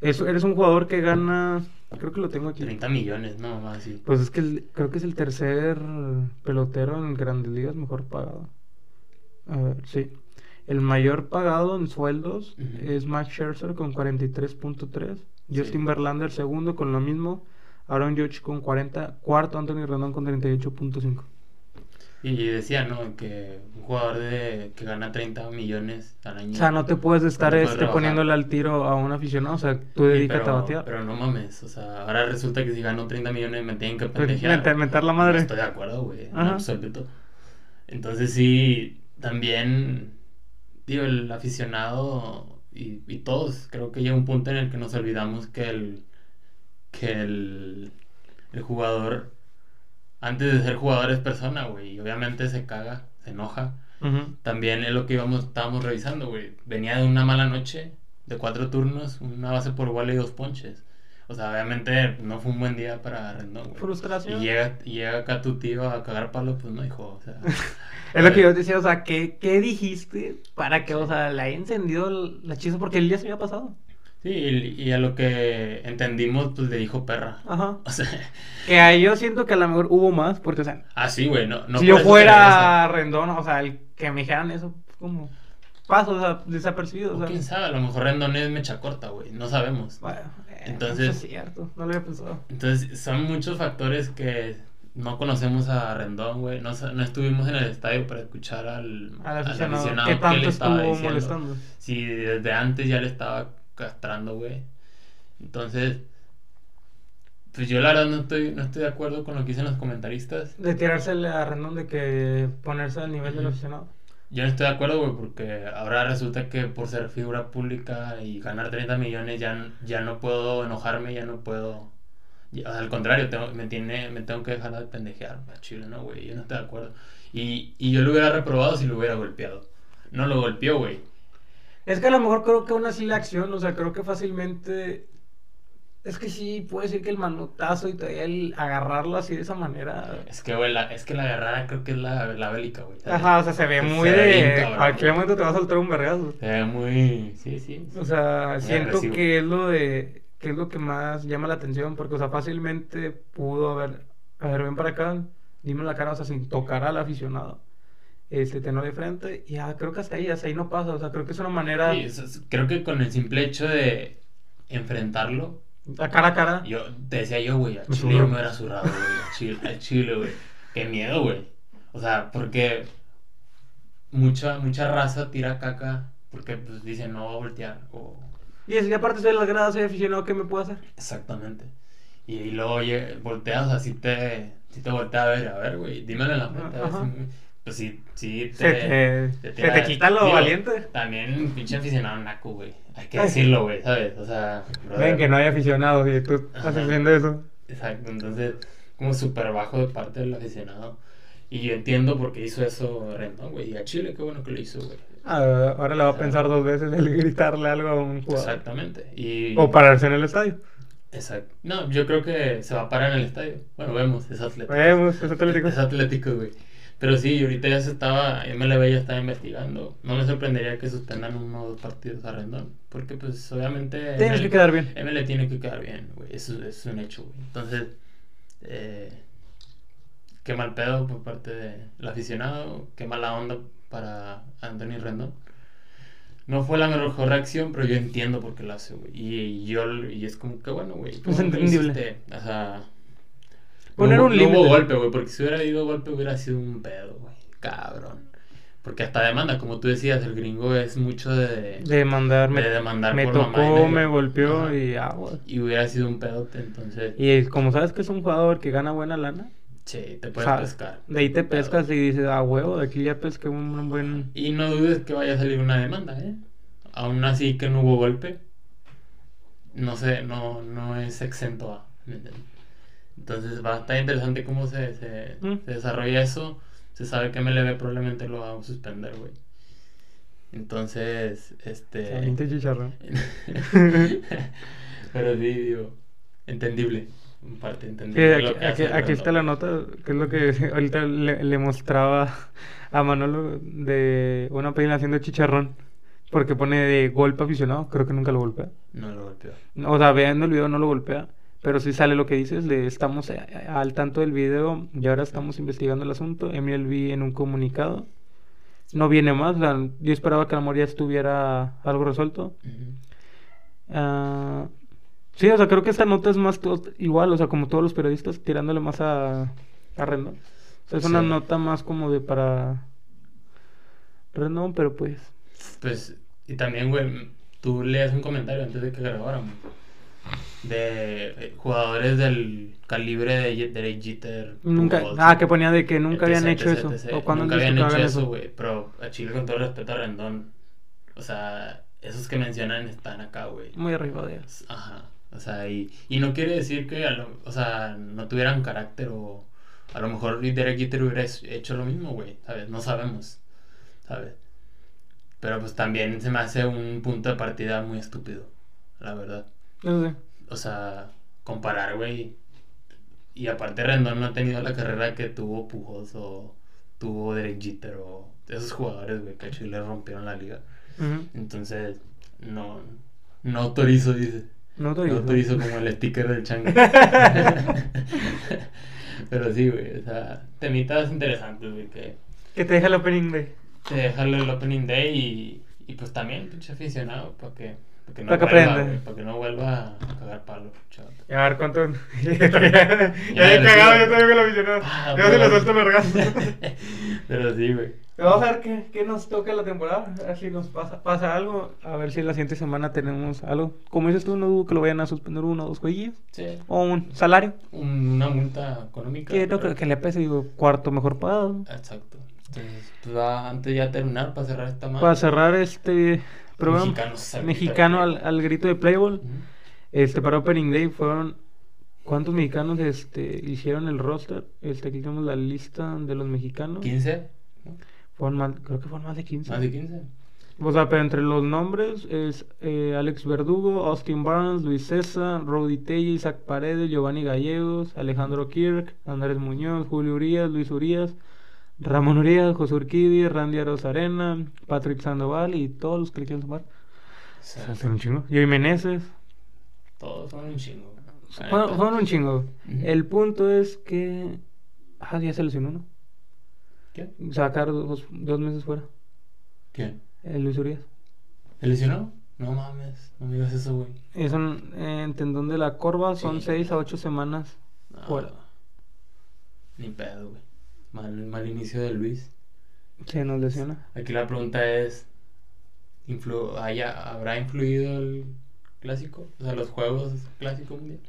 [SPEAKER 1] Es- eres un jugador que gana, creo que lo tengo aquí.
[SPEAKER 2] 30 millones, no, más así.
[SPEAKER 1] Pues es que el- creo que es el tercer pelotero en Grandes Ligas mejor pagado. A ver, sí. El mayor pagado en sueldos es Max Scherzer con 43.3.
[SPEAKER 2] Sí.
[SPEAKER 1] Justin Verlander segundo con lo mismo. Aaron Judge con 40. Cuarto Anthony Rendon con 38.5.
[SPEAKER 2] Y decía, ¿no? Que un jugador de, que gana 30 millones al año.
[SPEAKER 1] O sea, no te puedes estar
[SPEAKER 2] No te puedes
[SPEAKER 1] este, poniéndole al tiro a un aficionado. O sea, tú
[SPEAKER 2] Sí,
[SPEAKER 1] dedícate
[SPEAKER 2] pero,
[SPEAKER 1] a batear.
[SPEAKER 2] Pero no mames, o sea, ahora resulta que si gano 30 millones me tienen que
[SPEAKER 1] Pues,
[SPEAKER 2] pendejear.
[SPEAKER 1] mentar la
[SPEAKER 2] No
[SPEAKER 1] madre.
[SPEAKER 2] estoy de acuerdo, güey, en absoluto. Entonces sí, también, digo, el aficionado y, y todos, creo que llega un punto en el que nos olvidamos que el, que el, el jugador, antes de ser jugador es persona, güey, y obviamente se caga, se enoja.
[SPEAKER 1] Ujú.
[SPEAKER 2] También es lo que íbamos, estábamos revisando, güey. Venía de una mala noche, de cuatro turnos, una base por bola y dos ponches. O sea, obviamente no fue un buen día para Rendón, güey.
[SPEAKER 1] Frustración.
[SPEAKER 2] Y llega, y llega acá tu tío a cagar palo, pues no, hijo. O sea, <laughs>
[SPEAKER 1] Es lo que yo decía, o sea, ¿qué, qué dijiste para que, o sea, le haya encendido el- la chispa? Porque el día se había pasado.
[SPEAKER 2] Sí, y, y a lo que entendimos, pues le dijo perra.
[SPEAKER 1] Ajá. <laughs>
[SPEAKER 2] O sea,
[SPEAKER 1] Que ahí yo siento que a lo mejor hubo más, porque, o sea,
[SPEAKER 2] así, güey, no, no
[SPEAKER 1] si yo fuera Rendón, o sea, el que me dijeran eso, como paso, o sea, desapercibido, o sea.
[SPEAKER 2] quién sabe, a lo mejor Rendón es mecha corta, güey, no sabemos.
[SPEAKER 1] Bueno, eh,
[SPEAKER 2] Entonces-
[SPEAKER 1] eso es cierto, no lo había pensado.
[SPEAKER 2] Entonces, son muchos factores que no conocemos a Rendón, güey. No, no estuvimos en el estadio para escuchar al,
[SPEAKER 1] Al
[SPEAKER 2] al
[SPEAKER 1] aficionado,
[SPEAKER 2] aficionado
[SPEAKER 1] ¿qué
[SPEAKER 2] qué
[SPEAKER 1] tanto
[SPEAKER 2] le estaba diciendo.
[SPEAKER 1] molestando?
[SPEAKER 2] Si desde antes ya le estaba castrando, güey. Entonces, pues yo la verdad no estoy, no estoy de acuerdo con lo que dicen los comentaristas.
[SPEAKER 1] De tirársele a Rendón de que ponerse al nivel del
[SPEAKER 2] Ujú.
[SPEAKER 1] aficionado.
[SPEAKER 2] Yo no estoy de acuerdo, güey, porque ahora resulta que por ser figura pública y ganar 30 millones ya, ya no puedo enojarme, ya no puedo... ya- al contrario, tengo, me, tiene, me tengo que dejar de pendejear. Chile, no, güey, yo no estoy de acuerdo. Y, y yo lo hubiera reprobado si lo hubiera golpeado. No lo golpeó, güey.
[SPEAKER 1] Es que a lo mejor creo que aún así la acción, o sea, creo que fácilmente. Es que sí, puede decir que el manotazo y todavía el agarrarlo así de esa manera.
[SPEAKER 2] Es que, güey, la, es que la agarrada creo que es la, la bélica, güey.
[SPEAKER 1] Ajá, o sea, se ve
[SPEAKER 2] Se
[SPEAKER 1] muy
[SPEAKER 2] ve bien
[SPEAKER 1] de.
[SPEAKER 2] cabrón,
[SPEAKER 1] cualquier
[SPEAKER 2] güey.
[SPEAKER 1] momento te va a soltar un vergazo.
[SPEAKER 2] Se ve muy... Sí, sí.
[SPEAKER 1] O sea,
[SPEAKER 2] Muy
[SPEAKER 1] siento
[SPEAKER 2] agresivo.
[SPEAKER 1] que es lo de. que es lo que más llama la atención, porque, o sea, fácilmente pudo haber. A ver, ven para acá, dime la cara, o sea, sin tocar al aficionado. Este, tenerlo de frente, y ya, creo que hasta ahí, hasta ahí no pasa, o sea, creo que es una manera.
[SPEAKER 2] Sí, es- creo que con el simple hecho de enfrentarlo,
[SPEAKER 1] A cara a cara.
[SPEAKER 2] Yo te decía yo, güey, a
[SPEAKER 1] Me
[SPEAKER 2] Chile yo me hubiera zurrado, güey. A Chile, güey. Qué miedo, güey. O sea, porque mucha, mucha raza tira caca porque pues dice no va a voltear. O...
[SPEAKER 1] Y es que aparte soy de las gradas, soy aficionado, ¿qué me puedo hacer?
[SPEAKER 2] Exactamente. Y, y luego oye, volteas, así te, si te voltea a ver, a ver, güey, dímelo en la frente. a ver si- pues sí, sí
[SPEAKER 1] Se te, se
[SPEAKER 2] tira-
[SPEAKER 1] te quita lo
[SPEAKER 2] digo,
[SPEAKER 1] valiente.
[SPEAKER 2] También pinche aficionado naco, güey. Hay que decirlo, güey, ¿sabes? O sea, brother.
[SPEAKER 1] Ven que no hay aficionados y tú estás haciendo eso.
[SPEAKER 2] Exacto, entonces como súper bajo de parte del aficionado. Y yo entiendo por qué hizo eso Rendón, güey. Y a Chile, qué bueno que lo hizo, güey.
[SPEAKER 1] Ah, ahora le va a pensar dos veces el gritarle algo a un jugador.
[SPEAKER 2] Exactamente. Y...
[SPEAKER 1] O pararse en el estadio.
[SPEAKER 2] Exacto. No, yo creo que se va a parar en el estadio. Bueno, vemos, es atlético.
[SPEAKER 1] Vemos, es atlético.
[SPEAKER 2] Es atlético, güey. Pero sí, ahorita ya se estaba, MLB ya estaba investigando. No me sorprendería que suspendan uno o dos partidos a Rendón. Porque, pues, obviamente.
[SPEAKER 1] Tienes
[SPEAKER 2] ML
[SPEAKER 1] que quedar bien.
[SPEAKER 2] ML tiene que quedar bien, güey. Eso es un hecho, güey. Entonces, eh, qué mal pedo por parte del aficionado. Qué mala onda para Anthony Rendón. No fue la mejor reacción, pero yo entiendo por qué lo hace, güey. Y, yo, y es como que bueno, güey.
[SPEAKER 1] Es entendible.
[SPEAKER 2] hiciste. O sea,
[SPEAKER 1] Poner
[SPEAKER 2] no,
[SPEAKER 1] un
[SPEAKER 2] no
[SPEAKER 1] límite.
[SPEAKER 2] hubo golpe, güey, porque si hubiera habido golpe hubiera sido un pedo, güey. Cabrón. Porque hasta demanda, como tú decías, el gringo es mucho de,
[SPEAKER 1] De mandar, me,
[SPEAKER 2] de demandar
[SPEAKER 1] me
[SPEAKER 2] por mamá y
[SPEAKER 1] tocó,
[SPEAKER 2] medio.
[SPEAKER 1] me golpeó
[SPEAKER 2] Ajá.
[SPEAKER 1] y agua.
[SPEAKER 2] Y hubiera sido un pedote, entonces.
[SPEAKER 1] Y como sabes que es un jugador que gana buena lana,
[SPEAKER 2] Sí, te puedes
[SPEAKER 1] sabes,
[SPEAKER 2] pescar.
[SPEAKER 1] de ahí te pescas y dices, ah, huevo, de aquí ya pesqué un, un buen...
[SPEAKER 2] Y no dudes que vaya a salir una demanda, ¿eh? Aún así que no hubo golpe, no sé, no, no es exento a. ¿me entiendes? Entonces va a estar interesante cómo se, se,
[SPEAKER 1] Mm.
[SPEAKER 2] se desarrolla eso. Se sabe que MLB probablemente lo va a suspender, güey. Entonces, este.
[SPEAKER 1] Chicharrón. <laughs>
[SPEAKER 2] Pero sí, digo, entendible. En parte
[SPEAKER 1] Sí,
[SPEAKER 2] entendible.
[SPEAKER 1] aquí, aquí- está la nota, que es lo que <laughs> ahorita le, le mostraba a Manolo de una página haciendo chicharrón, porque pone de golpe aficionado, creo que nunca lo golpea.
[SPEAKER 2] No lo golpeó.
[SPEAKER 1] O sea, viendo el video no lo golpea, pero sí sale lo que dices, de estamos a- al tanto del video y ahora estamos investigando el asunto. MLB en un comunicado. No viene más, sea, yo esperaba que a lo mejor ya estuviera algo resuelto. Ah, sí, o sea, creo que esta nota es más igual, o sea, como todos los periodistas tirándole más a, a Rendón. O sea, es una nota más como de para Rendón, pero pues
[SPEAKER 2] Pues, y también, güey, tú lees un comentario antes de que grabáramos. De eh, jugadores del calibre de Derek Jeter.
[SPEAKER 1] nunca,
[SPEAKER 2] Pujols,
[SPEAKER 1] ah, que ponía de que nunca habían hecho eso.
[SPEAKER 2] etc.
[SPEAKER 1] O cuando
[SPEAKER 2] nunca habían hecho eso, güey. Pero a Chile, con todo respeto a Rendón, o sea, esos que mencionan están acá, güey.
[SPEAKER 1] Muy arriba de él.
[SPEAKER 2] Ajá. O sea, y, y no quiere decir que, a lo- o sea, no tuvieran carácter o a lo mejor Derek Jeter hubiera hecho lo mismo, güey, ¿sabes? No sabemos, ¿sabes? Pero pues también se me hace un punto de partida muy estúpido, la verdad.
[SPEAKER 1] Eso sí.
[SPEAKER 2] O sea, comparar, güey. Y aparte Rendón no ha tenido la carrera que tuvo Pujols o tuvo Derek Jeter o esos jugadores, güey, que a Chile rompieron la liga. Entonces, no, no autorizo, dice.
[SPEAKER 1] No
[SPEAKER 2] autorizo como el sticker del chango. <laughs> Pero sí, güey, o sea, temitas interesantes, güey, que
[SPEAKER 1] Que te deja el opening day.
[SPEAKER 2] te dejan el opening day y, y pues también, pinche aficionado, para que, para que no
[SPEAKER 1] que aprenda.
[SPEAKER 2] para que no vuelva a cagar palo, chaval.
[SPEAKER 1] A ver cuánto. ya he cagado, yo también me lo.
[SPEAKER 2] Ah,
[SPEAKER 1] Ya se
[SPEAKER 2] pero-
[SPEAKER 1] suelto el orgasmo.
[SPEAKER 2] Pero sí, güey.
[SPEAKER 1] Vamos a ver qué, qué nos toca la temporada. A ver si nos pasa, pasa algo. A ver si la siguiente semana tenemos algo. Como dices tú, no dudo que lo vayan a suspender uno o dos jueguillos.
[SPEAKER 2] Sí.
[SPEAKER 1] O un salario.
[SPEAKER 2] Una multa económica.
[SPEAKER 1] Que no
[SPEAKER 2] pero-
[SPEAKER 1] creo que le pese, digo, cuarto mejor pagado.
[SPEAKER 2] Exacto. Entonces, pues va, antes ya terminar, para cerrar esta madre.
[SPEAKER 1] Para cerrar este programa
[SPEAKER 2] Mexicanos
[SPEAKER 1] mexicano al,
[SPEAKER 2] grito de
[SPEAKER 1] al grito de Playboy.
[SPEAKER 2] Ujú.
[SPEAKER 1] Este, para Opening Day fueron. ¿Cuántos mexicanos este, hicieron el roster? Este, aquí tenemos la lista de los mexicanos.
[SPEAKER 2] 15, ¿no?
[SPEAKER 1] Fueron más, creo que fueron más de 15.
[SPEAKER 2] Más de 15.
[SPEAKER 1] O sea, pero entre los nombres es eh, Alex Verdugo, Austin Barnes, Luis César, Rody Telle, Isaac Paredes, Giovanni Gallegos, Alejandro Kirk, Andrés Muñoz, Julio Urias, Luis Urias, Ramón Urias, José Urquidi, Randy Arozarena, Patrick Sandoval y todos los que le quieran sumar.
[SPEAKER 2] O
[SPEAKER 1] O
[SPEAKER 2] sea,
[SPEAKER 1] son un chingo. Joey Meneses.
[SPEAKER 2] todos son un chingo.
[SPEAKER 1] fueron un chingo. El punto es que. Ah, ya se lesionó uno.
[SPEAKER 2] ¿Qué?
[SPEAKER 1] Sacar dos, dos meses fuera.
[SPEAKER 2] ¿Quién?
[SPEAKER 1] El Luis Urias.
[SPEAKER 2] ¿El lesionó? No mames, no me digas eso, güey.
[SPEAKER 1] Es un eh, tendón de la corva, son
[SPEAKER 2] Sí.
[SPEAKER 1] 6 a 8 semanas.
[SPEAKER 2] No,
[SPEAKER 1] Fuera.
[SPEAKER 2] Ni pedo, güey. Mal, mal inicio de Luis.
[SPEAKER 1] Se nos lesiona.
[SPEAKER 2] Aquí la pregunta es: ¿influ- haya- ¿habrá influido el clásico? O sea, los juegos clásico mundial.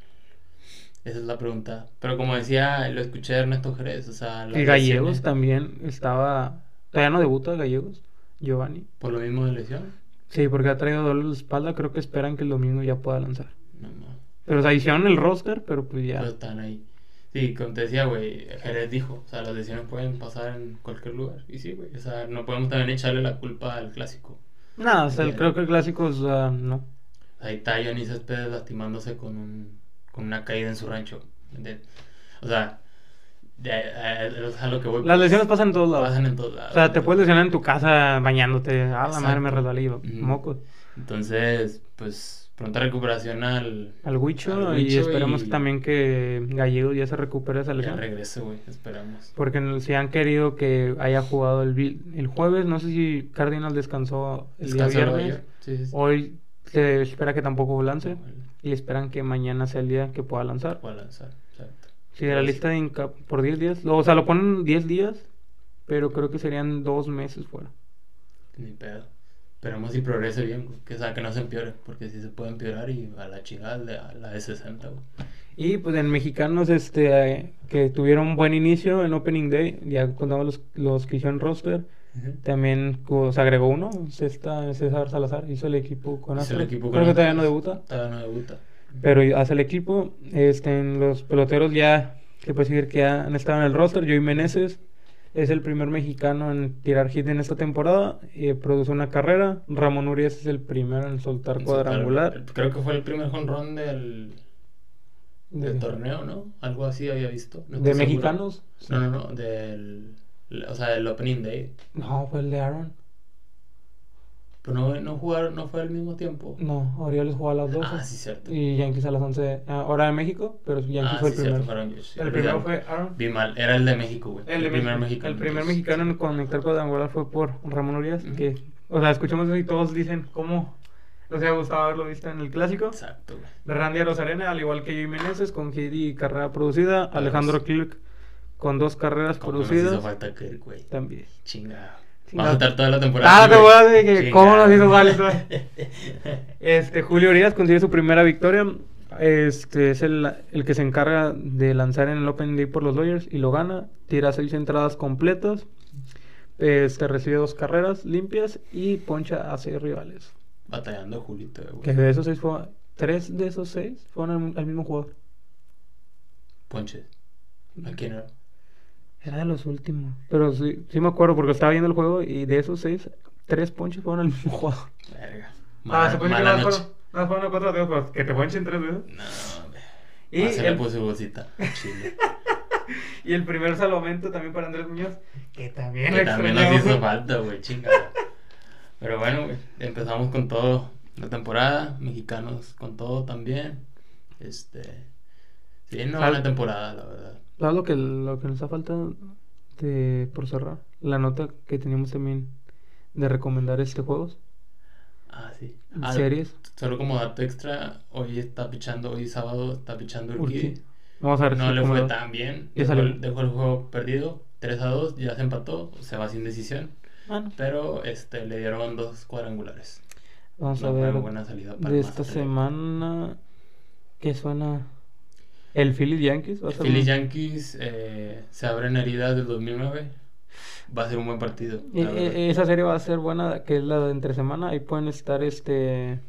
[SPEAKER 2] Esa es la pregunta. Pero como decía, lo escuché de Ernesto Jerez, o sea,
[SPEAKER 1] Y Gallegos también estaba. Todavía no debuta Gallegos, Giovanni.
[SPEAKER 2] Por lo mismo de lesión.
[SPEAKER 1] Sí, porque ha traído dolor de espalda. Creo que esperan que el domingo ya pueda lanzar.
[SPEAKER 2] No, no.
[SPEAKER 1] Pero o sea, hicieron el roster, pero pues ya.
[SPEAKER 2] Pues están ahí. Sí, como te decía, güey, Jerez dijo, o sea, las lesiones pueden pasar en cualquier lugar. Y sí, güey, o sea, no podemos también echarle la culpa al clásico.
[SPEAKER 1] Nada, o sea, el- creo que el clásico, o sea, no.
[SPEAKER 2] Ahí está Johnny Céspedes lastimándose con, un, con una caída en su rancho. ¿entiendes? O sea, de- a- es a lo que voy.
[SPEAKER 1] Las lesiones pasan en todos lados.
[SPEAKER 2] pasan en todos lados.
[SPEAKER 1] O sea, te puedes lesionar en tu casa bañándote. Ah, la madre me resbalé mocos.
[SPEAKER 2] Entonces, pues, pronta recuperación al.
[SPEAKER 1] Al Huicho,
[SPEAKER 2] al
[SPEAKER 1] y que también que Gallegos ya se recupere esa
[SPEAKER 2] Ya
[SPEAKER 1] lesión.
[SPEAKER 2] regrese, güey, esperamos.
[SPEAKER 1] Porque si han querido que haya jugado el, el jueves, no sé si Cardinal descansó el día
[SPEAKER 2] ¿Descansó
[SPEAKER 1] viernes.
[SPEAKER 2] Sí, sí, sí.
[SPEAKER 1] Hoy se espera que tampoco lance y esperan que mañana sea el día que pueda lanzar.
[SPEAKER 2] Puede lanzar, exacto.
[SPEAKER 1] Sí, de la lista de Inca por 10 días. O sea, lo ponen 10 días, pero creo que serían dos meses fuera.
[SPEAKER 2] Ni pedo. Esperemos si progrese bien, güey, que, o sea, que no se empeore, porque si se puede empeorar y a la chingada de- a la de 60, güey.
[SPEAKER 1] Y pues en mexicanos este eh, que tuvieron un buen inicio en Opening Day, ya contamos los, los que hicieron roster. También co- se agregó uno, Cesta- César Salazar, hizo el equipo con Astros. Creo
[SPEAKER 2] con
[SPEAKER 1] que todavía no debuta,
[SPEAKER 2] Todavía no debuta.
[SPEAKER 1] pero hace el equipo. Este, en los peloteros ya se puede decir que ya han estado en el roster. Joey Meneses es el primer mexicano en tirar hit en esta temporada. eh, produce una carrera. Ramón Urias es el primero en soltar cuadrangular.
[SPEAKER 2] Creo que fue el primer jonrón del, del
[SPEAKER 1] De-
[SPEAKER 2] torneo, ¿no? Algo así había visto. No
[SPEAKER 1] ¿De mexicanos?
[SPEAKER 2] No, no, no, del... O sea, del Opening Day.
[SPEAKER 1] No, fue el de Aaron.
[SPEAKER 2] Pero no, no jugaron, no fue al mismo tiempo.
[SPEAKER 1] No, Orioles jugó a las 12.
[SPEAKER 2] Ah, sí, cierto.
[SPEAKER 1] Y Yankees a las 11. ah, hora de México, pero Yankees
[SPEAKER 2] Ah,
[SPEAKER 1] fue
[SPEAKER 2] sí,
[SPEAKER 1] el
[SPEAKER 2] cierto,
[SPEAKER 1] primero.
[SPEAKER 2] fueron- sí,
[SPEAKER 1] el primero
[SPEAKER 2] olvidado.
[SPEAKER 1] fue Aaron.
[SPEAKER 2] Vi mal, era el de México, güey.
[SPEAKER 1] El, de
[SPEAKER 2] primer
[SPEAKER 1] México.
[SPEAKER 2] mexicano.
[SPEAKER 1] El primer
[SPEAKER 2] entonces.
[SPEAKER 1] mexicano en conectar cuadrangular fue por Ramón Urias. Que, o sea, escuchamos eso y todos dicen cómo les había gustado haberlo visto en el clásico.
[SPEAKER 2] Exacto, güey.
[SPEAKER 1] Randy Rosarena, al igual que Joey Meneses, con hit y carrera producida. Alejandro Kirk con dos carreras
[SPEAKER 2] nos
[SPEAKER 1] producidas.
[SPEAKER 2] hizo falta Kirk, güey.
[SPEAKER 1] También.
[SPEAKER 2] Chingado. Vamos a estar toda la temporada.
[SPEAKER 1] Ah,
[SPEAKER 2] así,
[SPEAKER 1] te
[SPEAKER 2] güey.
[SPEAKER 1] voy a decir que cómo nos hizo falta. <laughs> Este, Julio Urias consigue su primera victoria. Este es el, el que se encarga de lanzar en el Open Day por los Dodgers y lo gana. Tira seis entradas completas. Este recibe dos carreras limpias y poncha a seis rivales.
[SPEAKER 2] Batallando Julito, güey.
[SPEAKER 1] Que de esos seis fue, tres de esos seis fueron al, al mismo jugador.
[SPEAKER 2] Ponches. ¿A quién era?
[SPEAKER 1] Era de los últimos. Pero sí, sí me acuerdo porque estaba viendo el juego y de esos seis, tres ponches fueron al mismo <laughs> jugador.
[SPEAKER 2] Verga.
[SPEAKER 1] Ah, se puede decir que
[SPEAKER 2] noche.
[SPEAKER 1] fueron, no fueron cuatro dedos, pero que te ponchen tres veces.
[SPEAKER 2] No, güey.
[SPEAKER 1] Y
[SPEAKER 2] Ah, se le
[SPEAKER 1] el-
[SPEAKER 2] puso bolsita. Chile. <laughs>
[SPEAKER 1] Y el primer salvamento también para Andrés Muñoz, que también
[SPEAKER 2] Que también nos hizo falta, güey, chingada. Pero bueno, güey, empezamos con todo la temporada, mexicanos con todo también. Este. Sí, no, buena temporada, la verdad.
[SPEAKER 1] ¿Sabes lo que, lo que nos ha faltado de, por cerrar? La nota que teníamos también de recomendar este juegos,
[SPEAKER 2] Ah, sí. Ah,
[SPEAKER 1] series.
[SPEAKER 2] Solo como dato extra, hoy está pichando, hoy sábado está pichando Urquidy.
[SPEAKER 1] Urquidy. Vamos a ver
[SPEAKER 2] No
[SPEAKER 1] si
[SPEAKER 2] le fue tan bien. Dejó,
[SPEAKER 1] salió.
[SPEAKER 2] el- dejó el juego perdido, 3 a 2, ya se empató, se va sin decisión.
[SPEAKER 1] Ah, no.
[SPEAKER 2] Pero este, le dieron dos cuadrangulares.
[SPEAKER 1] Vamos a
[SPEAKER 2] No
[SPEAKER 1] ver
[SPEAKER 2] buena salida para
[SPEAKER 1] de esta semana que suena el Phillies Yankees. Va a
[SPEAKER 2] El Phillies Yankees eh, se abren heridas del 2009. Va a ser un buen partido. Verdad.
[SPEAKER 1] eh, esa serie va a ser buena, que es la de entre semana. Ahí pueden estar este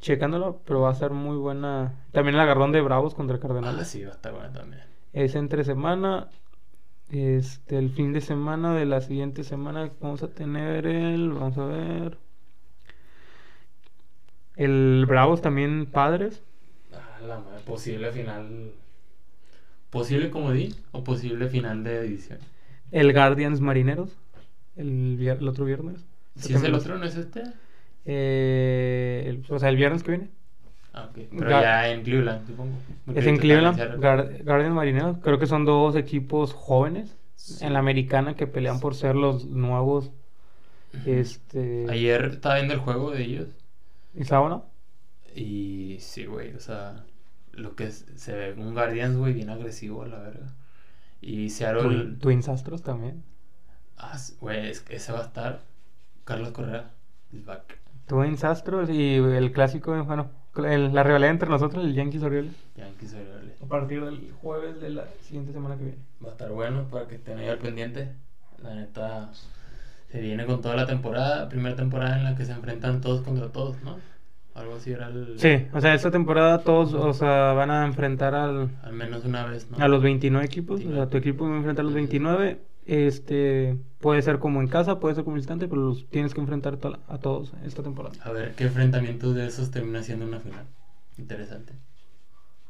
[SPEAKER 1] checándolo, pero va a ser muy buena. También el agarrón de Bravos contra
[SPEAKER 2] Ah,
[SPEAKER 1] Cardenales.
[SPEAKER 2] sí, va a estar buena también.
[SPEAKER 1] Es entre semana. Este, el fin de semana de la siguiente semana vamos a tener el, vamos a ver, el Bravos también Padres.
[SPEAKER 2] Ah, la madre, posible final. ¿Posible comodín o posible final de división?
[SPEAKER 1] El Guardians Marineros, el, vier- el otro viernes.
[SPEAKER 2] Si es el otro, ¿no es este?
[SPEAKER 1] Eh, el- o sea, el viernes que viene.
[SPEAKER 2] Ah, ok. Pero ya en Cleveland, supongo. Porque
[SPEAKER 1] Es en Cleveland, Guardians Marineros. Creo que son dos equipos jóvenes
[SPEAKER 2] Sí.
[SPEAKER 1] en la americana que pelean por ser los nuevos. Este.
[SPEAKER 2] Ayer estaba viendo el juego de ellos.
[SPEAKER 1] ¿Y sábado?
[SPEAKER 2] Y sí, güey, o sea, lo que es- se ve un Guardians, güey, bien agresivo a la verga. Y Seattle.
[SPEAKER 1] Twin- Twins Astros también.
[SPEAKER 2] Ah, güey, es ese va a estar. Carlos Correa is back.
[SPEAKER 1] Twins Astros y el clásico, bueno, el- la rivalidad entre nosotros, el Yankees Orioles.
[SPEAKER 2] Yankees Orioles.
[SPEAKER 1] A partir del jueves de la siguiente semana que viene.
[SPEAKER 2] Va a estar bueno para que estén ahí al pendiente. La neta, se viene con toda la temporada. Primera temporada en la que se enfrentan todos contra todos, ¿no? Algo así era el.
[SPEAKER 1] Sí, o sea, esta temporada todos o sea, van a enfrentar al,
[SPEAKER 2] Al menos una vez, ¿no?
[SPEAKER 1] a los 29 equipos. O sea,
[SPEAKER 2] 29.
[SPEAKER 1] tu equipo va a enfrentar a los 29. Este puede ser como en casa, puede ser como visitante, pero los tienes que enfrentar to- a todos esta temporada.
[SPEAKER 2] A ver qué enfrentamiento de esos termina siendo una final. Interesante.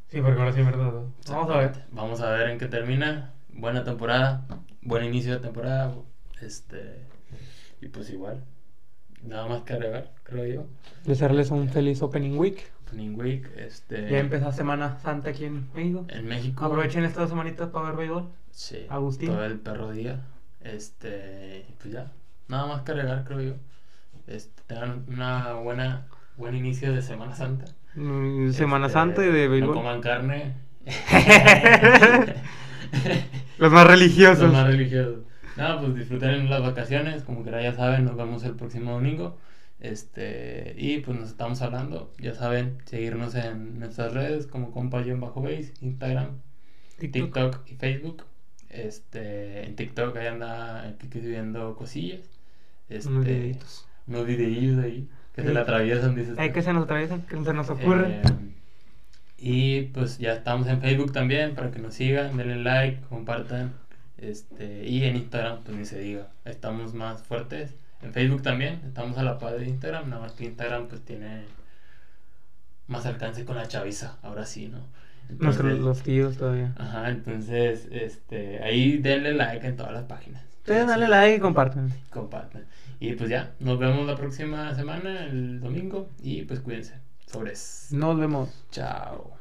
[SPEAKER 1] Sí, porque ahora sí es verdad. Vamos a ver.
[SPEAKER 2] Vamos a ver en qué termina. Buena temporada. Buen inicio de temporada. Este. Y pues igual. Nada más que agregar, creo yo.
[SPEAKER 1] Desearles un feliz Opening Week.
[SPEAKER 2] Opening Week. Este.
[SPEAKER 1] Ya empezó Semana Santa aquí en México.
[SPEAKER 2] En México.
[SPEAKER 1] Aprovechen estas semanitas para ver béisbol.
[SPEAKER 2] Sí.
[SPEAKER 1] Agustín.
[SPEAKER 2] Todo el perro día. Este. Pues ya. Nada más que agregar, creo yo. Este, tengan una buena. Buen inicio de Semana Santa.
[SPEAKER 1] Mm, Semana
[SPEAKER 2] Este,
[SPEAKER 1] Santa y de
[SPEAKER 2] No
[SPEAKER 1] béisbol.
[SPEAKER 2] coman carne <laughs> <laughs>
[SPEAKER 1] Los más religiosos.
[SPEAKER 2] Los más religiosos. No, pues disfruten las vacaciones, como que ya saben, nos vemos el próximo domingo. Este, y pues nos estamos hablando, ya saben, seguirnos en nuestras redes como compa bajo base, Instagram, TikTok. y Facebook. Este, en TikTok ahí anda el Kiki subiendo cosillas. Este, unos videitos. Unos videillos ahí que se le atraviesan, dices.
[SPEAKER 1] Hay que se nos atraviesan, que se nos ocurre.
[SPEAKER 2] Eh, y pues ya estamos en Facebook también para que nos sigan, denle like, compartan. Este, y en Instagram, pues ni se diga, estamos más fuertes. En Facebook también, estamos a la par de Instagram, nada más que Instagram pues tiene más alcance con la chaviza, ahora sí, ¿no?
[SPEAKER 1] Entonces, los tíos todavía.
[SPEAKER 2] Ajá, entonces, este, ahí denle like en todas las páginas.
[SPEAKER 1] Ustedes dale like y compartan.
[SPEAKER 2] Compartan. Y pues ya, nos vemos la próxima semana, el domingo, y pues cuídense. Sobres.
[SPEAKER 1] Nos vemos.
[SPEAKER 2] Chao.